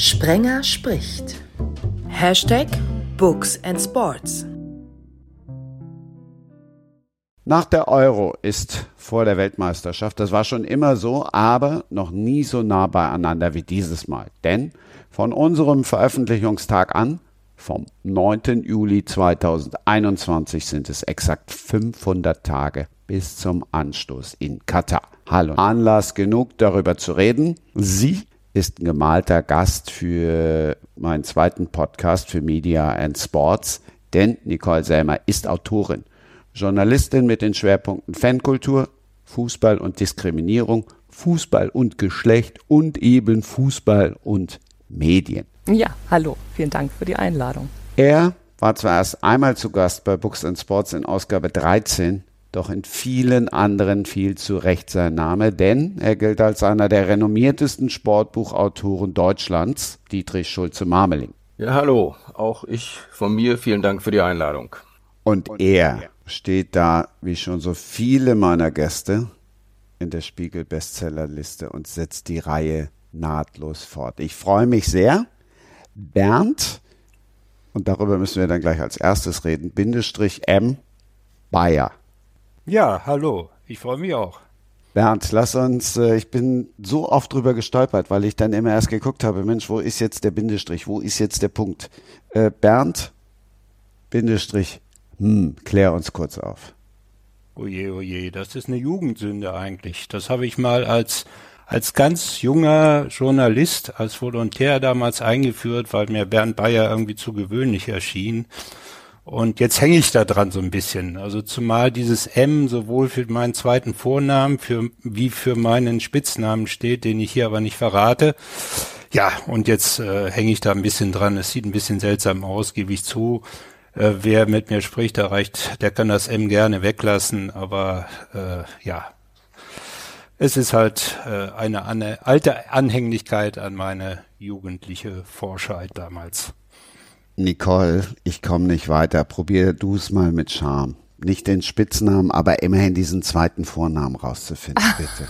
Sprenger spricht. Hashtag Books and Sports. Nach der Euro ist vor der Weltmeisterschaft, das war schon immer so, aber noch nie so nah beieinander wie dieses Mal. Denn von unserem Veröffentlichungstag an, vom 9. Juli 2021, sind es exakt 500 Tage bis zum Anstoß in Katar. Hallo. Anlass genug, darüber zu reden. Sie ist ein gemalter Gast für meinen zweiten Podcast für Media and Sports, denn Nicole Selmer ist Autorin, Journalistin mit den Schwerpunkten Fankultur, Fußball und Diskriminierung, Fußball und Geschlecht und eben Fußball und Medien. Ja, hallo, vielen Dank für die Einladung. Er war zwar erst einmal zu Gast bei Books and Sports in Ausgabe 13, doch in vielen anderen fiel zu Recht sein Name, denn er gilt als einer der renommiertesten Sportbuchautoren Deutschlands, Dietrich Schulze-Marmeling. Ja, hallo, auch ich von mir vielen Dank für die Einladung. Und er steht da, wie schon so viele meiner Gäste, in der Spiegel-Bestsellerliste und setzt die Reihe nahtlos fort. Ich freue mich sehr. Bernd, und darüber müssen wir dann gleich als erstes reden, Bindestrich M. Bayer. Ja, hallo. Ich freue mich auch. Bernd, lass uns, äh, ich bin so oft drüber gestolpert, weil ich dann immer erst geguckt habe, Mensch, wo ist jetzt der Bindestrich, wo ist jetzt der Punkt? Äh, Bernd, Bindestrich, hm, klär uns kurz auf. Oje, oje, das ist eine Jugendsünde eigentlich. Das habe ich mal als, als ganz junger Journalist, als Volontär damals eingeführt, weil mir Bernd Bayer irgendwie zu gewöhnlich erschien. Und jetzt hänge ich da dran so ein bisschen. Also zumal dieses M sowohl für meinen zweiten Vornamen für, wie für meinen Spitznamen steht, den ich hier aber nicht verrate. Ja, und jetzt äh, hänge ich da ein bisschen dran. Es sieht ein bisschen seltsam aus, gebe ich zu. Äh, wer mit mir spricht, der reicht, der kann das M gerne weglassen, aber äh, ja, es ist halt äh, eine, eine alte Anhänglichkeit an meine jugendliche Forschheit damals. Nicole, ich komme nicht weiter. Probier du es mal mit Charme. Nicht den Spitznamen, aber immerhin diesen zweiten Vornamen rauszufinden, bitte.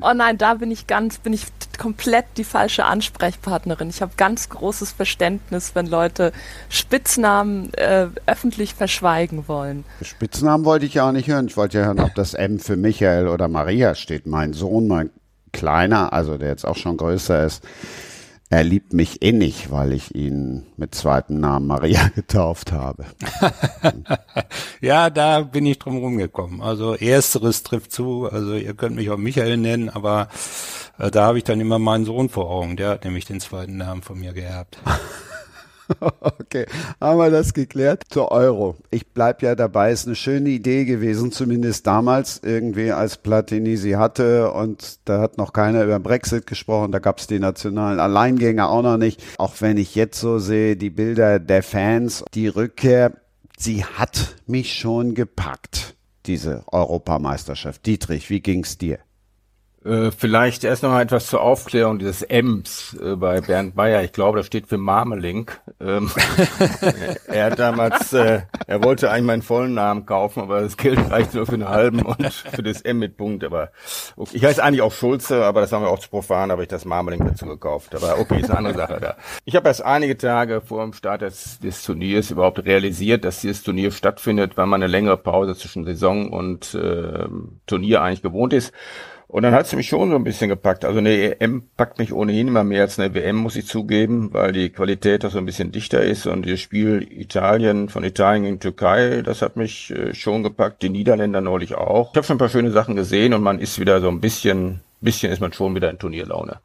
oh nein, da bin ich ganz, bin ich komplett die falsche Ansprechpartnerin. Ich habe ganz großes Verständnis, wenn Leute Spitznamen äh, öffentlich verschweigen wollen. Spitznamen wollte ich ja auch nicht hören. Ich wollte ja hören, ob das M für Michael oder Maria steht. Mein Sohn, mein Kleiner, also der jetzt auch schon größer ist, er liebt mich innig, weil ich ihn mit zweiten Namen Maria getauft habe. ja, da bin ich drum rumgekommen. Also ersteres trifft zu. Also ihr könnt mich auch Michael nennen, aber äh, da habe ich dann immer meinen Sohn vor Augen. Der hat nämlich den zweiten Namen von mir geerbt. Okay, haben wir das geklärt. Zur Euro. Ich bleib ja dabei. Ist eine schöne Idee gewesen, zumindest damals irgendwie, als Platini sie hatte. Und da hat noch keiner über Brexit gesprochen. Da gab es die nationalen Alleingänge auch noch nicht. Auch wenn ich jetzt so sehe, die Bilder der Fans, die Rückkehr, sie hat mich schon gepackt, diese Europameisterschaft. Dietrich, wie ging's dir? Äh, vielleicht erst noch mal etwas zur Aufklärung dieses Ems äh, bei Bernd Bayer. Ich glaube, das steht für Marmeling. Ähm, er hat damals, äh, er wollte eigentlich meinen vollen Namen kaufen, aber das Geld reicht nur für einen halben und für das M mit Punkt. Aber okay. ich heiße eigentlich auch Schulze, aber das haben wir auch zu profan, habe ich das Marmeling dazu gekauft. Aber okay, ist eine andere Sache da. Ich habe erst einige Tage vor dem Start des, des Turniers überhaupt realisiert, dass dieses Turnier stattfindet, weil man eine längere Pause zwischen Saison und äh, Turnier eigentlich gewohnt ist. Und dann hat es mich schon so ein bisschen gepackt. Also eine EM packt mich ohnehin immer mehr als eine WM, muss ich zugeben, weil die Qualität doch so ein bisschen dichter ist. Und das Spiel Italien, von Italien gegen Türkei, das hat mich äh, schon gepackt. Die Niederländer neulich auch. Ich habe schon ein paar schöne Sachen gesehen und man ist wieder so ein bisschen, bisschen ist man schon wieder in Turnierlaune.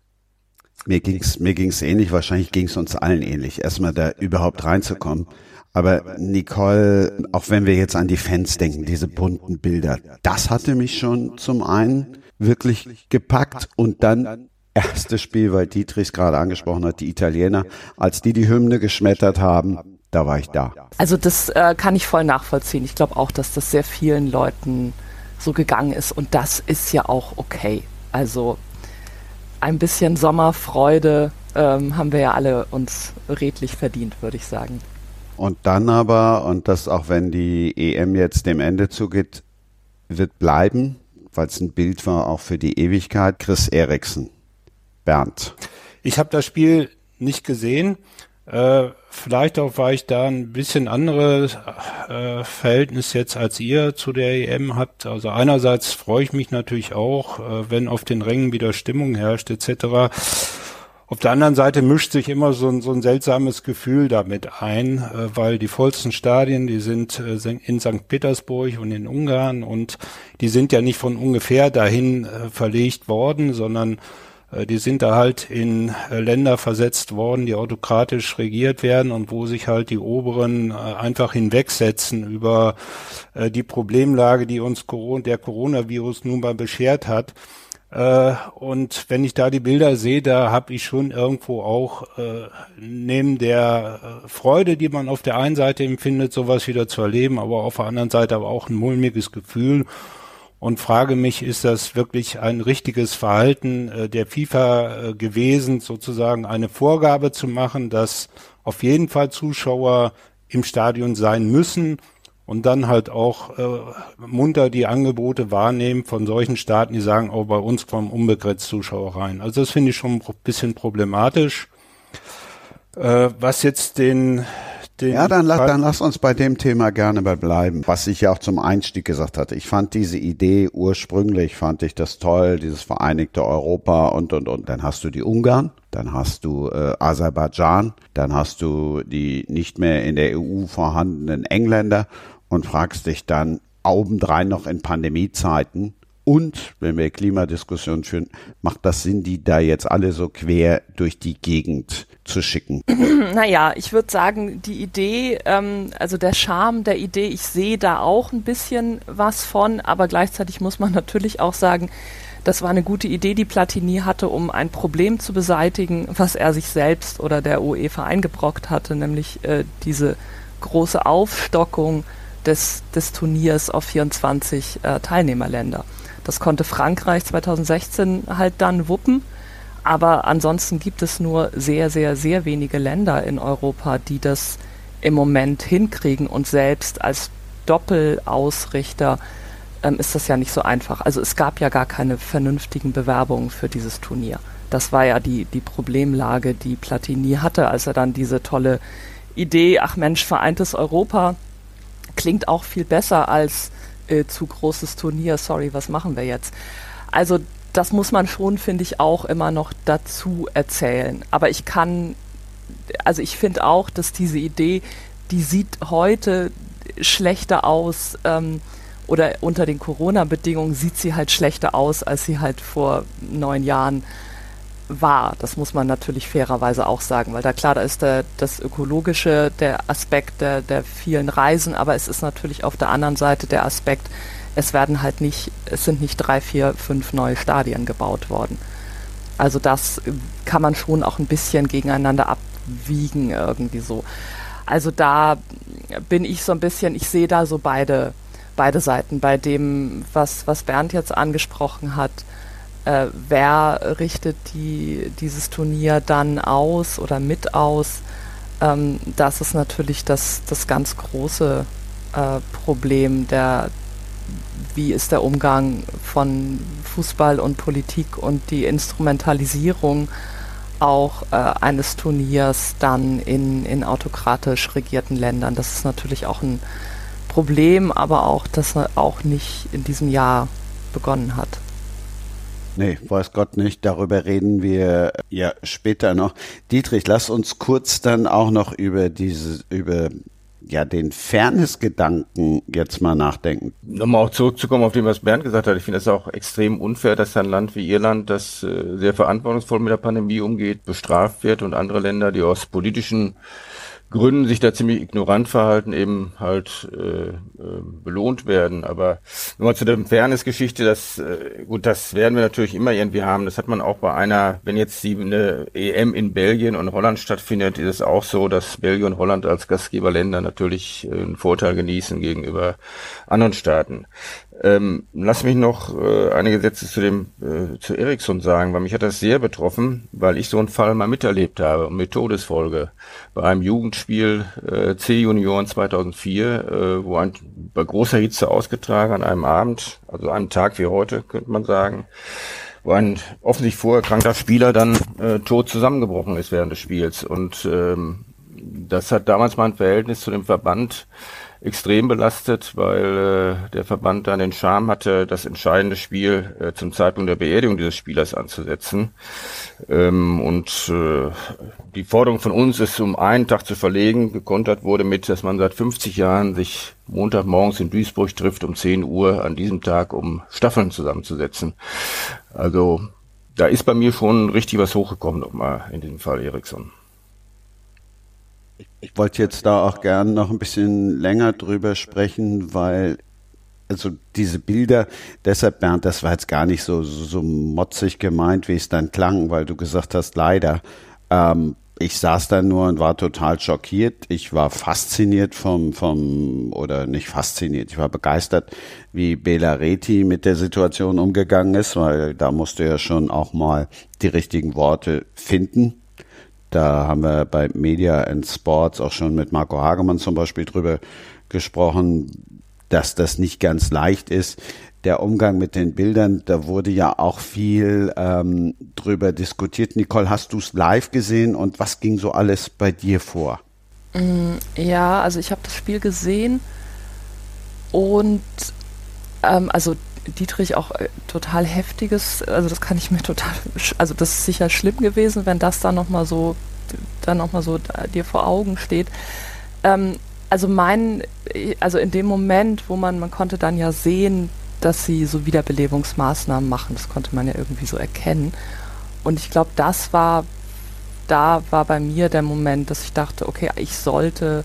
Mir ging's, mir ging's ähnlich. Wahrscheinlich ging's uns allen ähnlich. Erstmal da überhaupt reinzukommen. Aber Nicole, auch wenn wir jetzt an die Fans denken, diese bunten Bilder, das hatte mich schon zum einen wirklich gepackt und dann erstes Spiel, weil Dietrich gerade angesprochen hat, die Italiener, als die die Hymne geschmettert haben, da war ich da. Also das äh, kann ich voll nachvollziehen. Ich glaube auch, dass das sehr vielen Leuten so gegangen ist und das ist ja auch okay. Also ein bisschen Sommerfreude ähm, haben wir ja alle uns redlich verdient, würde ich sagen. Und dann aber, und das auch wenn die EM jetzt dem Ende zugeht, wird bleiben, weil es ein Bild war auch für die Ewigkeit, Chris Eriksen. Bernd. Ich habe das Spiel nicht gesehen. Äh, vielleicht auch, weil ich da ein bisschen anderes äh, Verhältnis jetzt als ihr zu der EM habt. Also einerseits freue ich mich natürlich auch, äh, wenn auf den Rängen wieder Stimmung herrscht etc. Auf der anderen Seite mischt sich immer so ein, so ein seltsames Gefühl damit ein, äh, weil die vollsten Stadien, die sind äh, in St. Petersburg und in Ungarn und die sind ja nicht von ungefähr dahin äh, verlegt worden, sondern äh, die sind da halt in äh, Länder versetzt worden, die autokratisch regiert werden und wo sich halt die Oberen äh, einfach hinwegsetzen über die Problemlage, die uns der Coronavirus nun mal beschert hat. Äh, und wenn ich da die Bilder sehe, da habe ich schon irgendwo auch äh, neben der äh, Freude, die man auf der einen Seite empfindet, sowas wieder zu erleben, aber auf der anderen Seite aber auch ein mulmiges Gefühl. Und frage mich, ist das wirklich ein richtiges Verhalten äh, der FIFA gewesen, sozusagen eine Vorgabe zu machen, dass auf jeden Fall Zuschauer im Stadion sein müssen und dann halt auch äh, munter die Angebote wahrnehmen von solchen Staaten, die sagen, oh, bei uns kommen unbegrenzt Zuschauer rein. Also das finde ich schon ein bisschen problematisch. Äh, was jetzt den, den ja, dann, la dann lass uns bei dem Thema gerne mal bleiben, was ich ja auch zum Einstieg gesagt hatte. Ich fand diese Idee ursprünglich, fand ich das toll, dieses vereinigte Europa und, und, und. Dann hast du die Ungarn, dann hast du äh, Aserbaidschan, dann hast du die nicht mehr in der EU vorhandenen Engländer und fragst dich dann obendrein noch in Pandemiezeiten und wenn wir Klimadiskussionen führen, macht das Sinn, die da jetzt alle so quer durch die Gegend zu schicken? Naja, ich würde sagen, die Idee, ähm, also der Charme der Idee, ich sehe da auch ein bisschen was von, aber gleichzeitig muss man natürlich auch sagen, das war eine gute Idee, die Platini hatte, um ein Problem zu beseitigen, was er sich selbst oder der UEFA eingebrockt hatte, nämlich äh, diese große Aufstockung des, des Turniers auf 24 äh, Teilnehmerländer. Das konnte Frankreich 2016 halt dann wuppen. Aber ansonsten gibt es nur sehr, sehr, sehr wenige Länder in Europa, die das im Moment hinkriegen. Und selbst als Doppelausrichter ähm, ist das ja nicht so einfach. Also es gab ja gar keine vernünftigen Bewerbungen für dieses Turnier. Das war ja die, die Problemlage, die Platini hatte, als er dann diese tolle Idee, ach Mensch, vereintes Europa, klingt auch viel besser als äh, zu großes Turnier, sorry, was machen wir jetzt? Also das muss man schon, finde ich, auch immer noch dazu erzählen. Aber ich kann, also ich finde auch, dass diese Idee, die sieht heute schlechter aus ähm, oder unter den Corona-Bedingungen sieht sie halt schlechter aus, als sie halt vor neun Jahren war. Das muss man natürlich fairerweise auch sagen, weil da klar, da ist der, das ökologische, der Aspekt der, der vielen Reisen, aber es ist natürlich auf der anderen Seite der Aspekt, es werden halt nicht, es sind nicht drei, vier, fünf neue Stadien gebaut worden. Also das kann man schon auch ein bisschen gegeneinander abwiegen irgendwie so. Also da bin ich so ein bisschen, ich sehe da so beide, beide Seiten. Bei dem, was, was Bernd jetzt angesprochen hat, äh, wer richtet die, dieses Turnier dann aus oder mit aus? Ähm, das ist natürlich das, das ganz große äh, Problem der, wie ist der Umgang von Fußball und Politik und die Instrumentalisierung auch äh, eines Turniers dann in, in autokratisch regierten Ländern. Das ist natürlich auch ein Problem, aber auch, das auch nicht in diesem Jahr begonnen hat. Nee, weiß Gott nicht. Darüber reden wir ja später noch. Dietrich, lass uns kurz dann auch noch über diese, über ja, den Fairness-Gedanken jetzt mal nachdenken. Nochmal auch zurückzukommen auf dem, was Bernd gesagt hat. Ich finde es auch extrem unfair, dass ein Land wie Irland, das äh, sehr verantwortungsvoll mit der Pandemie umgeht, bestraft wird und andere Länder, die aus politischen Gründen sich da ziemlich ignorant verhalten, eben halt äh, äh, belohnt werden. Aber nochmal zu der Fairness-Geschichte, das äh, gut, das werden wir natürlich immer irgendwie haben. Das hat man auch bei einer, wenn jetzt die eine EM in Belgien und Holland stattfindet, ist es auch so, dass Belgien und Holland als Gastgeberländer natürlich äh, einen Vorteil genießen gegenüber anderen Staaten. Ähm, lass mich noch äh, einige Sätze zu dem äh, zu Ericsson sagen, weil mich hat das sehr betroffen, weil ich so einen Fall mal miterlebt habe mit Todesfolge bei einem Jugendspiel äh, C-Junioren 2004, äh, wo ein bei großer Hitze ausgetragen an einem Abend, also einem Tag wie heute, könnte man sagen, wo ein offensichtlich vorerkrankter Spieler dann äh, tot zusammengebrochen ist während des Spiels. Und ähm, das hat damals mein Verhältnis zu dem Verband extrem belastet, weil äh, der Verband dann den Charme hatte, das entscheidende Spiel äh, zum Zeitpunkt der Beerdigung dieses Spielers anzusetzen. Ähm, und äh, die Forderung von uns ist, um einen Tag zu verlegen, gekontert wurde mit, dass man seit 50 Jahren sich Montagmorgens in Duisburg trifft um 10 Uhr an diesem Tag, um Staffeln zusammenzusetzen. Also da ist bei mir schon richtig was hochgekommen nochmal in diesem Fall Eriksson. Ich wollte jetzt da auch gern noch ein bisschen länger drüber sprechen, weil also diese Bilder, deshalb Bernd, das war jetzt gar nicht so, so, so motzig gemeint, wie es dann klang, weil du gesagt hast, leider. Ähm, ich saß da nur und war total schockiert. Ich war fasziniert vom, vom, oder nicht fasziniert, ich war begeistert, wie Bela Reti mit der Situation umgegangen ist, weil da musste er schon auch mal die richtigen Worte finden. Da haben wir bei Media and Sports auch schon mit Marco Hagemann zum Beispiel drüber gesprochen, dass das nicht ganz leicht ist. Der Umgang mit den Bildern, da wurde ja auch viel ähm, drüber diskutiert. Nicole, hast du es live gesehen und was ging so alles bei dir vor? Mm, ja, also ich habe das Spiel gesehen und ähm, also Dietrich auch äh, total heftiges, also das kann ich mir total, also das ist sicher schlimm gewesen, wenn das dann nochmal so, dann nochmal so dir vor Augen steht. Ähm, also mein, also in dem Moment, wo man, man konnte dann ja sehen, dass sie so Wiederbelebungsmaßnahmen machen, das konnte man ja irgendwie so erkennen. Und ich glaube, das war, da war bei mir der Moment, dass ich dachte, okay, ich sollte,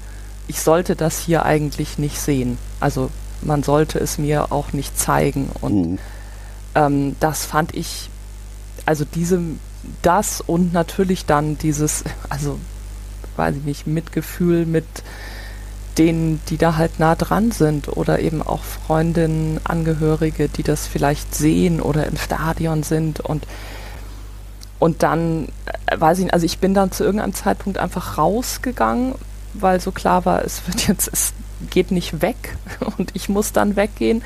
ich sollte das hier eigentlich nicht sehen. Also man sollte es mir auch nicht zeigen. Und mhm. ähm, das fand ich, also diese, das und natürlich dann dieses, also weiß ich nicht, Mitgefühl mit denen, die da halt nah dran sind oder eben auch Freundinnen, Angehörige, die das vielleicht sehen oder im Stadion sind und und dann, äh, weiß ich nicht, also ich bin dann zu irgendeinem Zeitpunkt einfach rausgegangen, weil so klar war, es wird jetzt, es geht nicht weg und ich muss dann weggehen.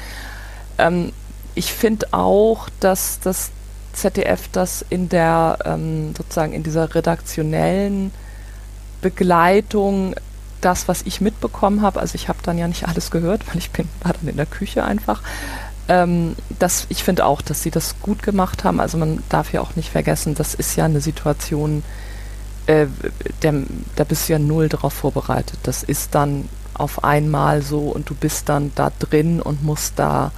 Ähm, ich finde auch, dass das ZDF das in der ähm, sozusagen in dieser redaktionellen Begleitung das, was ich mitbekommen habe, also ich habe dann ja nicht alles gehört, weil ich bin war dann in der Küche einfach. Ähm, das, ich finde auch, dass sie das gut gemacht haben. Also man darf ja auch nicht vergessen, das ist ja eine Situation, äh, der, da bist du ja null darauf vorbereitet. Das ist dann auf einmal so und du bist dann da drin und musst da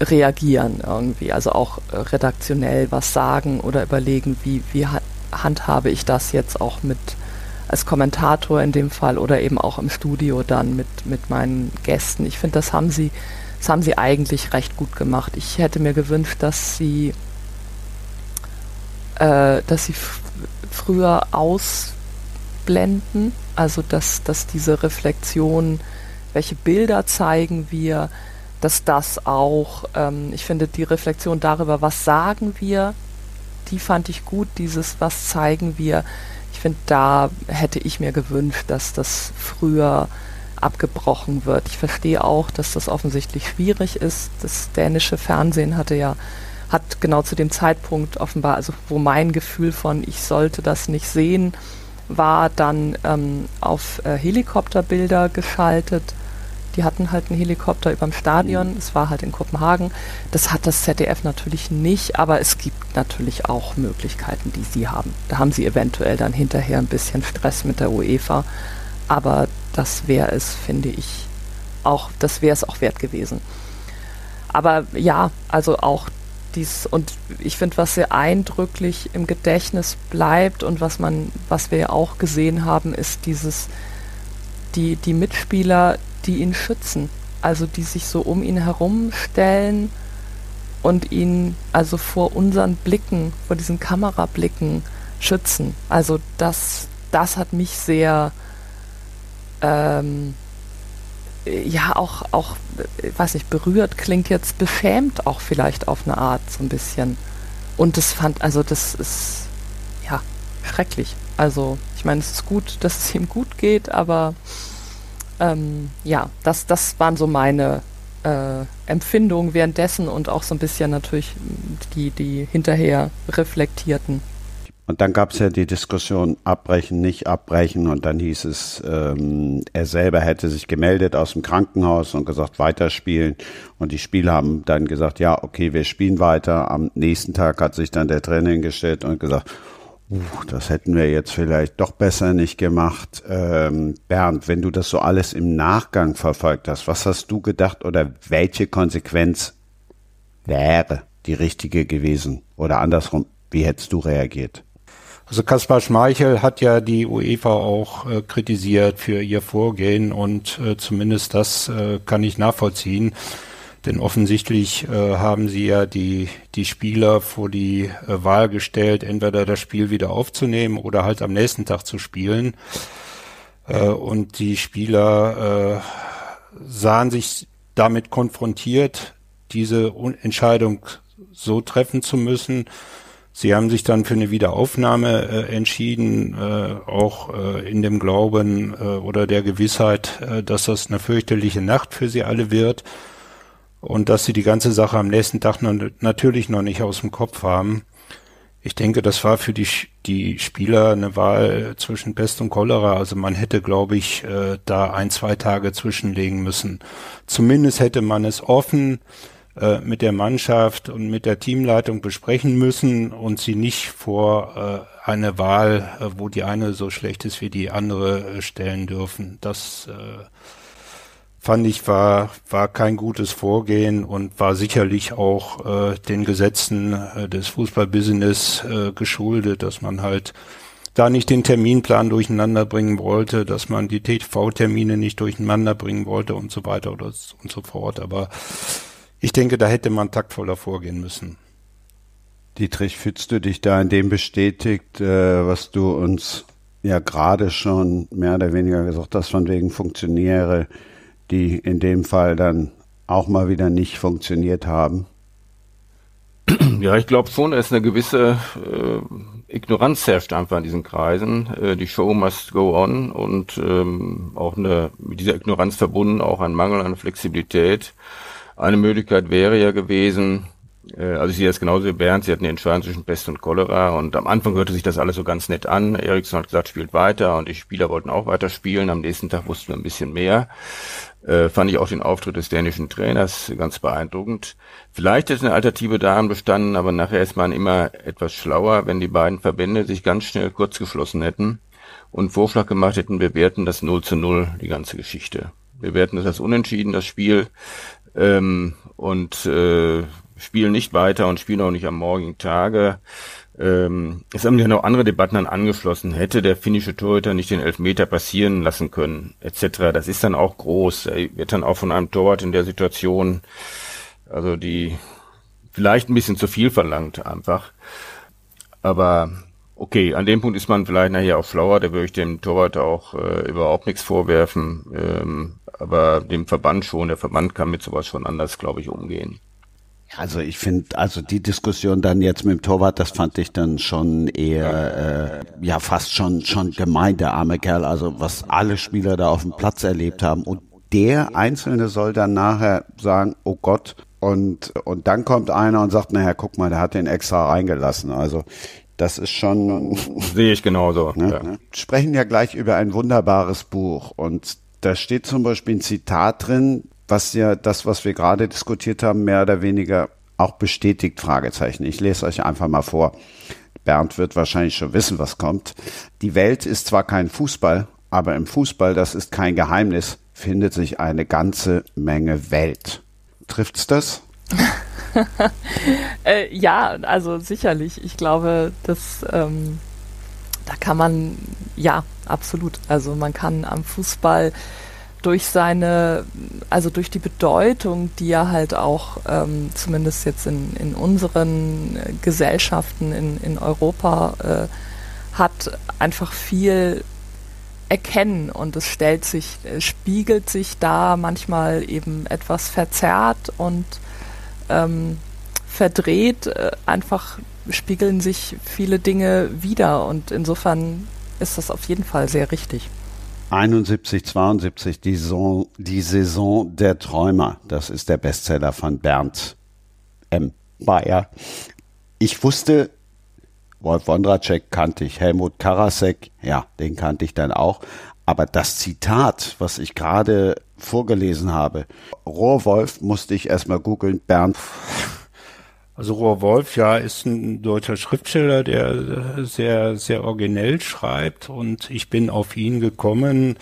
reagieren irgendwie. Also auch äh, redaktionell was sagen oder überlegen, wie, wie handhabe ich das jetzt auch mit als Kommentator in dem Fall oder eben auch im Studio dann mit, mit meinen Gästen. Ich finde, das haben sie, das haben sie eigentlich recht gut gemacht. Ich hätte mir gewünscht, dass sie, äh, dass sie früher ausblenden, also dass, dass diese Reflexion, welche Bilder zeigen wir, dass das auch, ähm, ich finde, die Reflexion darüber, was sagen wir, die fand ich gut, dieses, was zeigen wir, finde, da hätte ich mir gewünscht, dass das früher abgebrochen wird. Ich verstehe auch, dass das offensichtlich schwierig ist. Das dänische Fernsehen hatte ja hat genau zu dem Zeitpunkt offenbar, also wo mein Gefühl von ich sollte das nicht sehen, war dann ähm, auf äh, Helikopterbilder geschaltet die hatten halt einen Helikopter über dem Stadion. Mhm. Es war halt in Kopenhagen. Das hat das ZDF natürlich nicht, aber es gibt natürlich auch Möglichkeiten, die sie haben. Da haben sie eventuell dann hinterher ein bisschen Stress mit der UEFA. Aber das wäre es, finde ich, auch, das wäre es auch wert gewesen. Aber ja, also auch dies, und ich finde, was sehr eindrücklich im Gedächtnis bleibt und was man, was wir ja auch gesehen haben, ist dieses, die, die Mitspieler, die ihn schützen. Also die sich so um ihn herumstellen und ihn also vor unseren Blicken, vor diesen Kamerablicken schützen. Also das, das hat mich sehr, ähm, ja, auch, auch, weiß nicht, berührt klingt jetzt beschämt auch vielleicht auf eine Art so ein bisschen. Und das fand, also das ist, ja, schrecklich. Also, ich meine, es ist gut, dass es ihm gut geht, aber ähm, ja, das, das waren so meine, äh, Empfindungen währenddessen und auch so ein bisschen natürlich die, die hinterher reflektierten. Und dann gab es ja die Diskussion abbrechen, nicht abbrechen. Und dann hieß es, ähm, er selber hätte sich gemeldet aus dem Krankenhaus und gesagt, weiterspielen. Und die Spieler haben dann gesagt, ja, okay, wir spielen weiter. Am nächsten Tag hat sich dann der Trainer hingestellt und gesagt, uh, das hätten wir jetzt vielleicht doch besser nicht gemacht. Ähm, Bernd, wenn du das so alles im Nachgang verfolgt hast, was hast du gedacht oder welche Konsequenz wäre die richtige gewesen? Oder andersrum, wie hättest du reagiert? Also Kaspar Schmeichel hat ja die UEFA auch äh, kritisiert für ihr Vorgehen und äh, zumindest das äh, kann ich nachvollziehen. Denn offensichtlich äh, haben sie ja die, die Spieler vor die äh, Wahl gestellt, entweder das Spiel wieder aufzunehmen oder halt am nächsten Tag zu spielen. Äh, und die Spieler sahen sich damit konfrontiert, diese Entscheidung so treffen zu müssen, Sie haben sich dann für eine Wiederaufnahme äh, entschieden, äh, auch äh, in dem Glauben äh, oder der Gewissheit, äh, dass das eine fürchterliche Nacht für Sie alle wird und dass Sie die ganze Sache am nächsten Tag noch, natürlich noch nicht aus dem Kopf haben. Ich denke, das war für die, die Spieler eine Wahl zwischen Pest und Cholera. Also man hätte, glaube ich, äh, da ein, zwei Tage zwischenlegen müssen. Zumindest hätte man es offen äh, mit der Mannschaft und mit der Teamleitung besprechen müssen und sie nicht vor äh, eine Wahl, äh, wo die eine so schlecht ist wie die andere, äh, stellen dürfen. Das äh, fand ich war war kein gutes Vorgehen und war sicherlich auch äh, den Gesetzen äh, des Fußballbusiness äh, geschuldet, dass man halt da nicht den Terminplan durcheinander bringen wollte, dass man die TV-Termine nicht durcheinander bringen wollte und so weiter und so fort. Aber ich denke, da hätte man taktvoller vorgehen müssen. Dietrich, fühlst du dich da in dem bestätigt, äh, was du uns ja gerade schon mehr oder weniger gesagt hast, von wegen Funktionäre, die in dem Fall dann auch mal wieder nicht funktioniert haben? Ja, ich glaube schon, dass eine gewisse äh, Ignoranz herrscht einfach in diesen Kreisen. Äh, die Show must go on und ähm, auch eine, mit dieser Ignoranz verbunden auch ein Mangel an Flexibilität. Eine Möglichkeit wäre ja gewesen, äh, also ich sehe das genauso wie Bernd, sie hatten die Entscheidung zwischen Pest und Cholera und am Anfang hörte sich das alles so ganz nett an. Eriksson hat gesagt, spielt weiter und die Spieler wollten auch weiter spielen. Am nächsten Tag wussten wir ein bisschen mehr. Äh, fand ich auch den Auftritt des dänischen Trainers ganz beeindruckend. Vielleicht ist eine Alternative daran bestanden, aber nachher ist man immer etwas schlauer, wenn die beiden Verbände sich ganz schnell kurz geschlossen hätten und Vorschlag gemacht hätten, wir werten das 0 zu 0, die ganze Geschichte. Wir werten das als unentschieden, das Spiel ähm, und äh, spielen nicht weiter und spielen auch nicht am morgigen Tage. Ähm, es haben ja noch andere Debatten dann angeschlossen. Hätte der finnische Torhüter nicht den Elfmeter passieren lassen können, etc. Das ist dann auch groß. Er wird dann auch von einem Torwart in der Situation, also die vielleicht ein bisschen zu viel verlangt einfach. Aber okay, an dem Punkt ist man vielleicht nachher auch schlauer. Da würde ich dem Torwart auch äh, überhaupt nichts vorwerfen. Ähm, aber dem Verband schon. Der Verband kann mit sowas schon anders, glaube ich, umgehen. Also ich finde, also die Diskussion dann jetzt mit dem Torwart, das fand ich dann schon eher, äh, ja fast schon schon gemein, der arme Kerl. Also was alle Spieler da auf dem Platz erlebt haben und der Einzelne soll dann nachher sagen, oh Gott, und und dann kommt einer und sagt, naja, guck mal, der hat den extra reingelassen. Also das ist schon sehe ich genauso. Ne, ja. ne? Sprechen ja gleich über ein wunderbares Buch und da steht zum Beispiel ein Zitat drin, was ja das, was wir gerade diskutiert haben, mehr oder weniger auch bestätigt, Fragezeichen. Ich lese euch einfach mal vor. Bernd wird wahrscheinlich schon wissen, was kommt. Die Welt ist zwar kein Fußball, aber im Fußball, das ist kein Geheimnis, findet sich eine ganze Menge Welt. Trifft's das? äh, ja, also sicherlich. Ich glaube, dass ähm, da kann man, ja, absolut. Also man kann am Fußball durch seine, also durch die Bedeutung, die er halt auch ähm, zumindest jetzt in, in unseren Gesellschaften in, in Europa äh, hat, einfach viel erkennen und es stellt sich, spiegelt sich da manchmal eben etwas verzerrt und ähm, verdreht, äh, einfach spiegeln sich viele Dinge wieder und insofern ist das auf jeden Fall sehr richtig. 71, 72, die Saison, die Saison der Träumer. Das ist der Bestseller von Bernd M. Bayer. Ich wusste, Wolf Wondracek kannte ich, Helmut Karasek, ja, den kannte ich dann auch. Aber das Zitat, was ich gerade vorgelesen habe, Rohrwolf musste ich erstmal googeln, Bernd. Also Rohrwolf, ja, ist ein deutscher Schriftsteller, der sehr, sehr originell schreibt. Und ich bin auf ihn gekommen,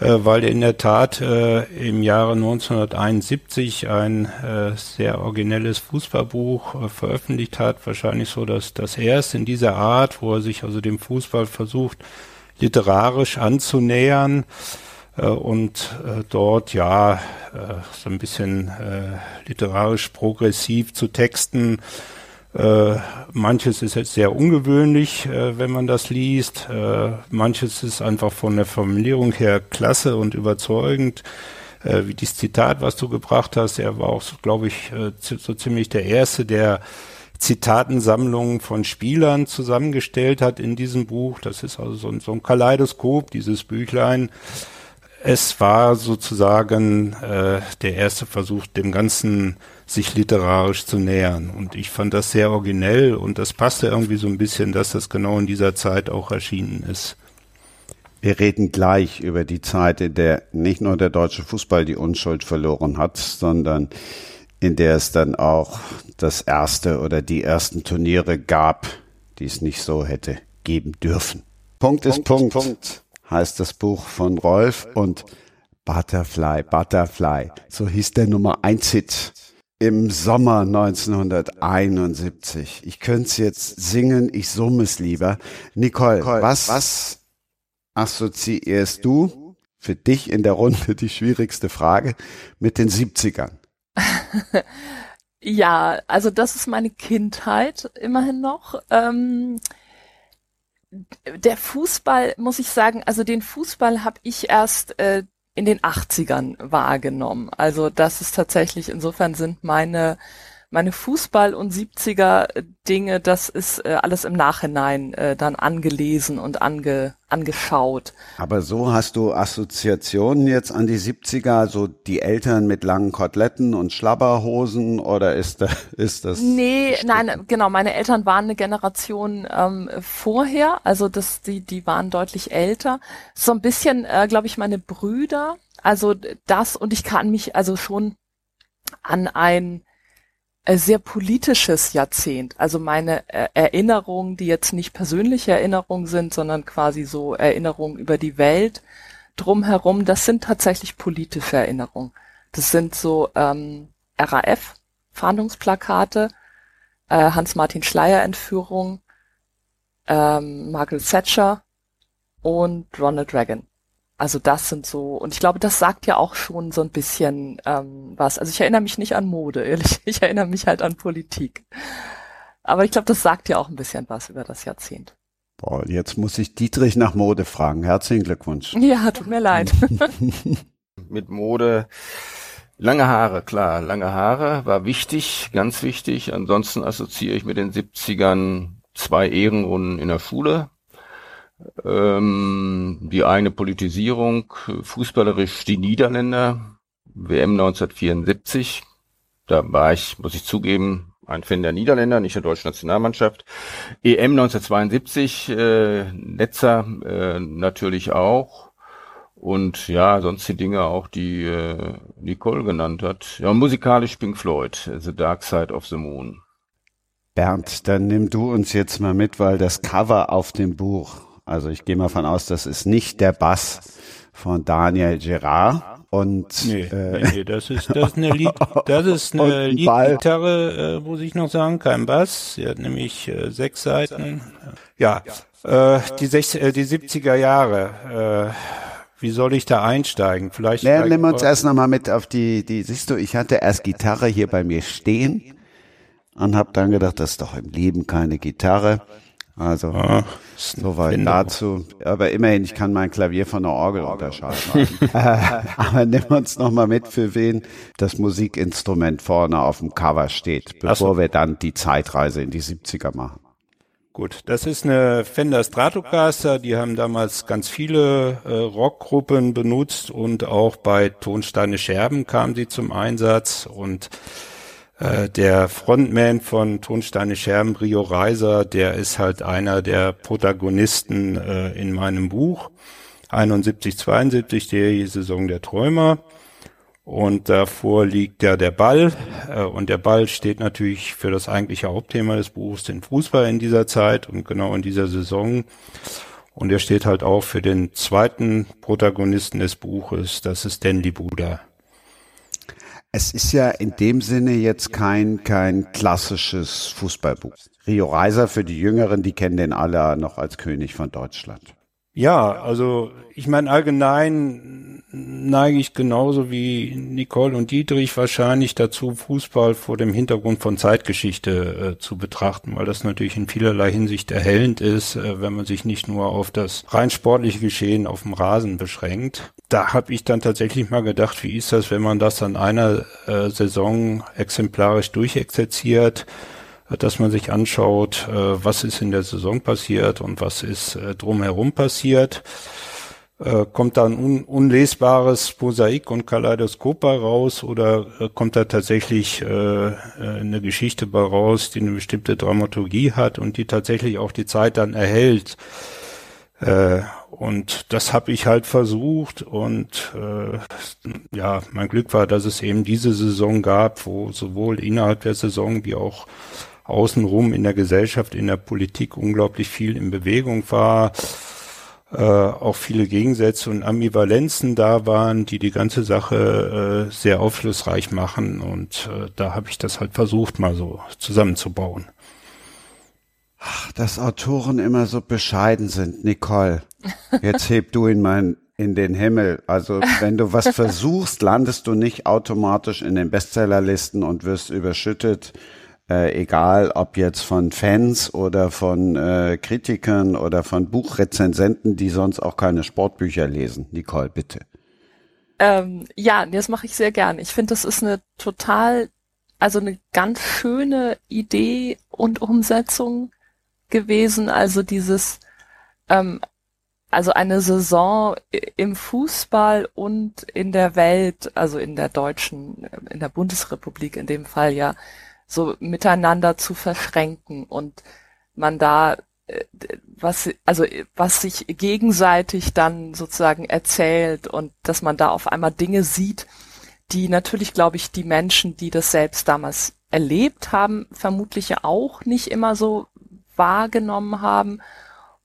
äh, weil er in der Tat äh, im Jahre 1971 ein äh, sehr originelles Fußballbuch äh, veröffentlicht hat, wahrscheinlich so das, das erste in dieser Art, wo er sich also dem Fußball versucht, literarisch anzunähern. äh, und äh, dort ja äh, so ein bisschen äh, literarisch progressiv zu texten. Äh, manches ist jetzt sehr ungewöhnlich, äh, wenn man das liest. Äh, manches ist einfach von der Formulierung her klasse und überzeugend. Äh, wie dieses Zitat, was du gebracht hast, er war auch, glaube ich, äh, so ziemlich der Erste, der Zitatensammlungen von Spielern zusammengestellt hat in diesem Buch. Das ist also so ein, so ein Kaleidoskop, dieses Büchlein. Es war sozusagen äh, der erste Versuch, dem Ganzen sich literarisch zu nähern. Und ich fand das sehr originell und das passte irgendwie so ein bisschen, dass das genau in dieser Zeit auch erschienen ist. Wir reden gleich über die Zeit, in der nicht nur der deutsche Fußball die Unschuld verloren hat, sondern in der es dann auch das erste oder die ersten Turniere gab, die es nicht so hätte geben dürfen. Punkt, Punkt ist Punkt, Punkt, heißt das Buch von Rolf und Butterfly, Butterfly, so hieß der Nummer 1 Hit im Sommer 1971. Ich könnte es jetzt singen, ich summe es lieber. Nicole, Nicole was, was assoziierst du für dich in der Runde die schwierigste Frage mit den 70ern? ja, also das ist meine Kindheit immerhin noch. Ähm, der Fußball, muss ich sagen, also den Fußball habe ich erst äh, in den 80ern wahrgenommen. Also das ist tatsächlich, insofern sind meine meine Fußball- und 70er-Dinge, das ist äh, alles im Nachhinein äh, dann angelesen und ange, angeschaut. Aber so hast du Assoziationen jetzt an die 70er, so die Eltern mit langen Koteletten und Schlabberhosen oder ist, da, ist das? Nee, nein, genau, meine Eltern waren eine Generation ähm, vorher, also das, die, die waren deutlich älter. So ein bisschen, äh, glaube ich, meine Brüder, also das und ich kann mich also schon an ein sehr politisches Jahrzehnt. Also meine äh, Erinnerungen, die jetzt nicht persönliche Erinnerungen sind, sondern quasi so Erinnerungen über die Welt drumherum, das sind tatsächlich politische Erinnerungen. Das sind so ähm, RAF, Fahndungsplakate, äh, Hans-Martin Schleier-Entführung, ähm, Margaret Thatcher und Ronald Reagan. Also das sind so, und ich glaube, das sagt ja auch schon so ein bisschen ähm, was. Also ich erinnere mich nicht an Mode, ehrlich, ich erinnere mich halt an Politik. Aber ich glaube, das sagt ja auch ein bisschen was über das Jahrzehnt. Boah, jetzt muss ich Dietrich nach Mode fragen. Herzlichen Glückwunsch. Ja, tut mir leid. Mit Mode. Lange Haare, klar, lange Haare war wichtig, ganz wichtig. Ansonsten assoziiere ich mit den 70ern zwei Ehrenrunden in der Schule, ähm, die eine Politisierung, fußballerisch die Niederländer, WM 1974. Da war ich, muss ich zugeben, ein Fan der Niederländer, nicht der deutschen Nationalmannschaft. EM 1972, äh, Netzer äh, natürlich auch. Und ja, sonst die Dinge auch, die äh, Nicole genannt hat. Ja, musikalisch Pink Floyd, The Dark Side of the Moon. Bernd, dann nimm du uns jetzt mal mit, weil das Cover auf dem Buch also ich gehe mal von aus, das ist nicht der Bass von Daniel Gerard. Und nee, äh, nee, das ist das ist eine Lied, das ist eine Leadgitarre, äh, muss ich noch sagen, kein Bass. Sie hat nämlich äh, sechs Seiten. Ja, äh, die, sech, äh, die 70er Jahre. Äh, wie soll ich da einsteigen? Vielleicht. Nee, nimm uns erst nochmal mit auf die, die, siehst du, ich hatte erst Gitarre hier bei mir stehen und habe dann gedacht, das ist doch im Leben keine Gitarre. Also ah, soweit dazu. Aber immerhin, ich kann mein Klavier von der Orgel unterscheiden. Aber nimm uns noch mal mit, für wen das Musikinstrument vorne auf dem Cover steht, bevor so. wir dann die Zeitreise in die 70er machen. Gut, das ist eine Fender Stratocaster. Die haben damals ganz viele äh, Rockgruppen benutzt und auch bei Tonsteine Scherben kam sie zum Einsatz und äh, der Frontman von Tonsteine Scherben, Rio Reiser, der ist halt einer der Protagonisten äh, in meinem Buch 71, 72, die Saison der Träumer. Und davor liegt ja der Ball. Äh, und der Ball steht natürlich für das eigentliche Hauptthema des Buchs, den Fußball in dieser Zeit und genau in dieser Saison. Und er steht halt auch für den zweiten Protagonisten des Buches, das ist Dandy Buda. Es ist ja in dem Sinne jetzt kein, kein klassisches Fußballbuch. Rio Reiser für die Jüngeren, die kennen den alle noch als König von Deutschland. Ja, also ich meine allgemein neige ich genauso wie Nicole und Dietrich wahrscheinlich dazu, Fußball vor dem Hintergrund von Zeitgeschichte äh, zu betrachten, weil das natürlich in vielerlei Hinsicht erhellend ist, äh, wenn man sich nicht nur auf das rein sportliche Geschehen auf dem Rasen beschränkt. Da habe ich dann tatsächlich mal gedacht, wie ist das, wenn man das an einer äh, Saison exemplarisch durchexerziert? Dass man sich anschaut, äh, was ist in der Saison passiert und was ist äh, drumherum passiert. Äh, kommt da ein un unlesbares Mosaik und Kaleidoskop raus oder kommt da tatsächlich eine Geschichte bei raus, die eine bestimmte Dramaturgie hat und die tatsächlich auch die Zeit dann erhält? Und das habe ich halt versucht und äh, ja, mein Glück war, dass es eben diese Saison gab, wo sowohl innerhalb der Saison wie auch außenrum in der Gesellschaft, in der Politik unglaublich viel in Bewegung war, äh, auch viele Gegensätze und Ambivalenzen da waren, die die ganze Sache äh, sehr aufschlussreich machen. Und äh, da habe ich das halt versucht, mal so zusammenzubauen. Ach, dass Autoren immer so bescheiden sind, Nicole. Jetzt heb du ihn mal in den Himmel. Also wenn du was versuchst, landest du nicht automatisch in den Bestsellerlisten und wirst überschüttet äh, egal ob jetzt von Fans oder von äh, Kritikern oder von Buchrezensenten, die sonst auch keine Sportbücher lesen. Nicole, bitte. Ähm, ja, das mache ich sehr gern. Ich finde, das ist eine total, also eine ganz schöne Idee und Umsetzung gewesen. Also dieses, ähm, also eine Saison im Fußball und in der Welt, also in der deutschen, in der Bundesrepublik in dem Fall ja, so miteinander zu verschränken und man da äh, was also was sich gegenseitig dann sozusagen erzählt und dass man da auf einmal Dinge sieht, die natürlich glaube ich die Menschen, die das selbst damals erlebt haben, vermutlich auch nicht immer so wahrgenommen haben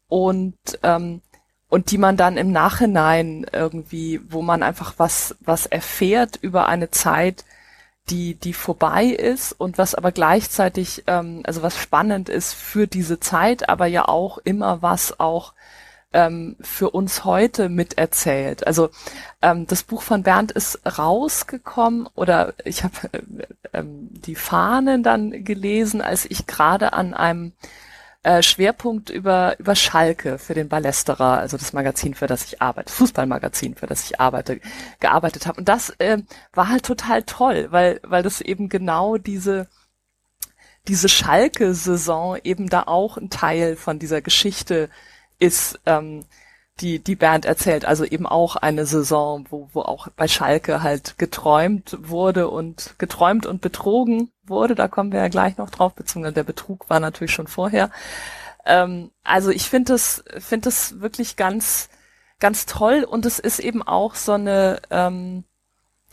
und ähm, und die man dann im Nachhinein irgendwie, wo man einfach was was erfährt über eine Zeit, die, die vorbei ist und was aber gleichzeitig, ähm, also was spannend ist für diese Zeit, aber ja auch immer was auch ähm, für uns heute miterzählt. Also ähm, das Buch von Bernd ist rausgekommen oder ich habe äh, ähm, die Fahnen dann gelesen, als ich gerade an einem äh, Schwerpunkt über, über Schalke für den Ballesterer, also das Magazin, für das ich arbeite, Fußballmagazin, für das ich arbeite, gearbeitet habe. Und das äh, war halt total toll, weil, weil das eben genau diese, diese Schalke-Saison eben da auch ein Teil von dieser Geschichte ist, ähm, die, die Band erzählt. Also eben auch eine Saison, wo, wo auch bei Schalke halt geträumt wurde und geträumt und betrogen wurde. Da kommen wir ja gleich noch drauf, beziehungsweise der Betrug war natürlich schon vorher. Ähm, also ich finde das, finde das wirklich ganz, ganz toll und es ist eben auch so eine, ähm,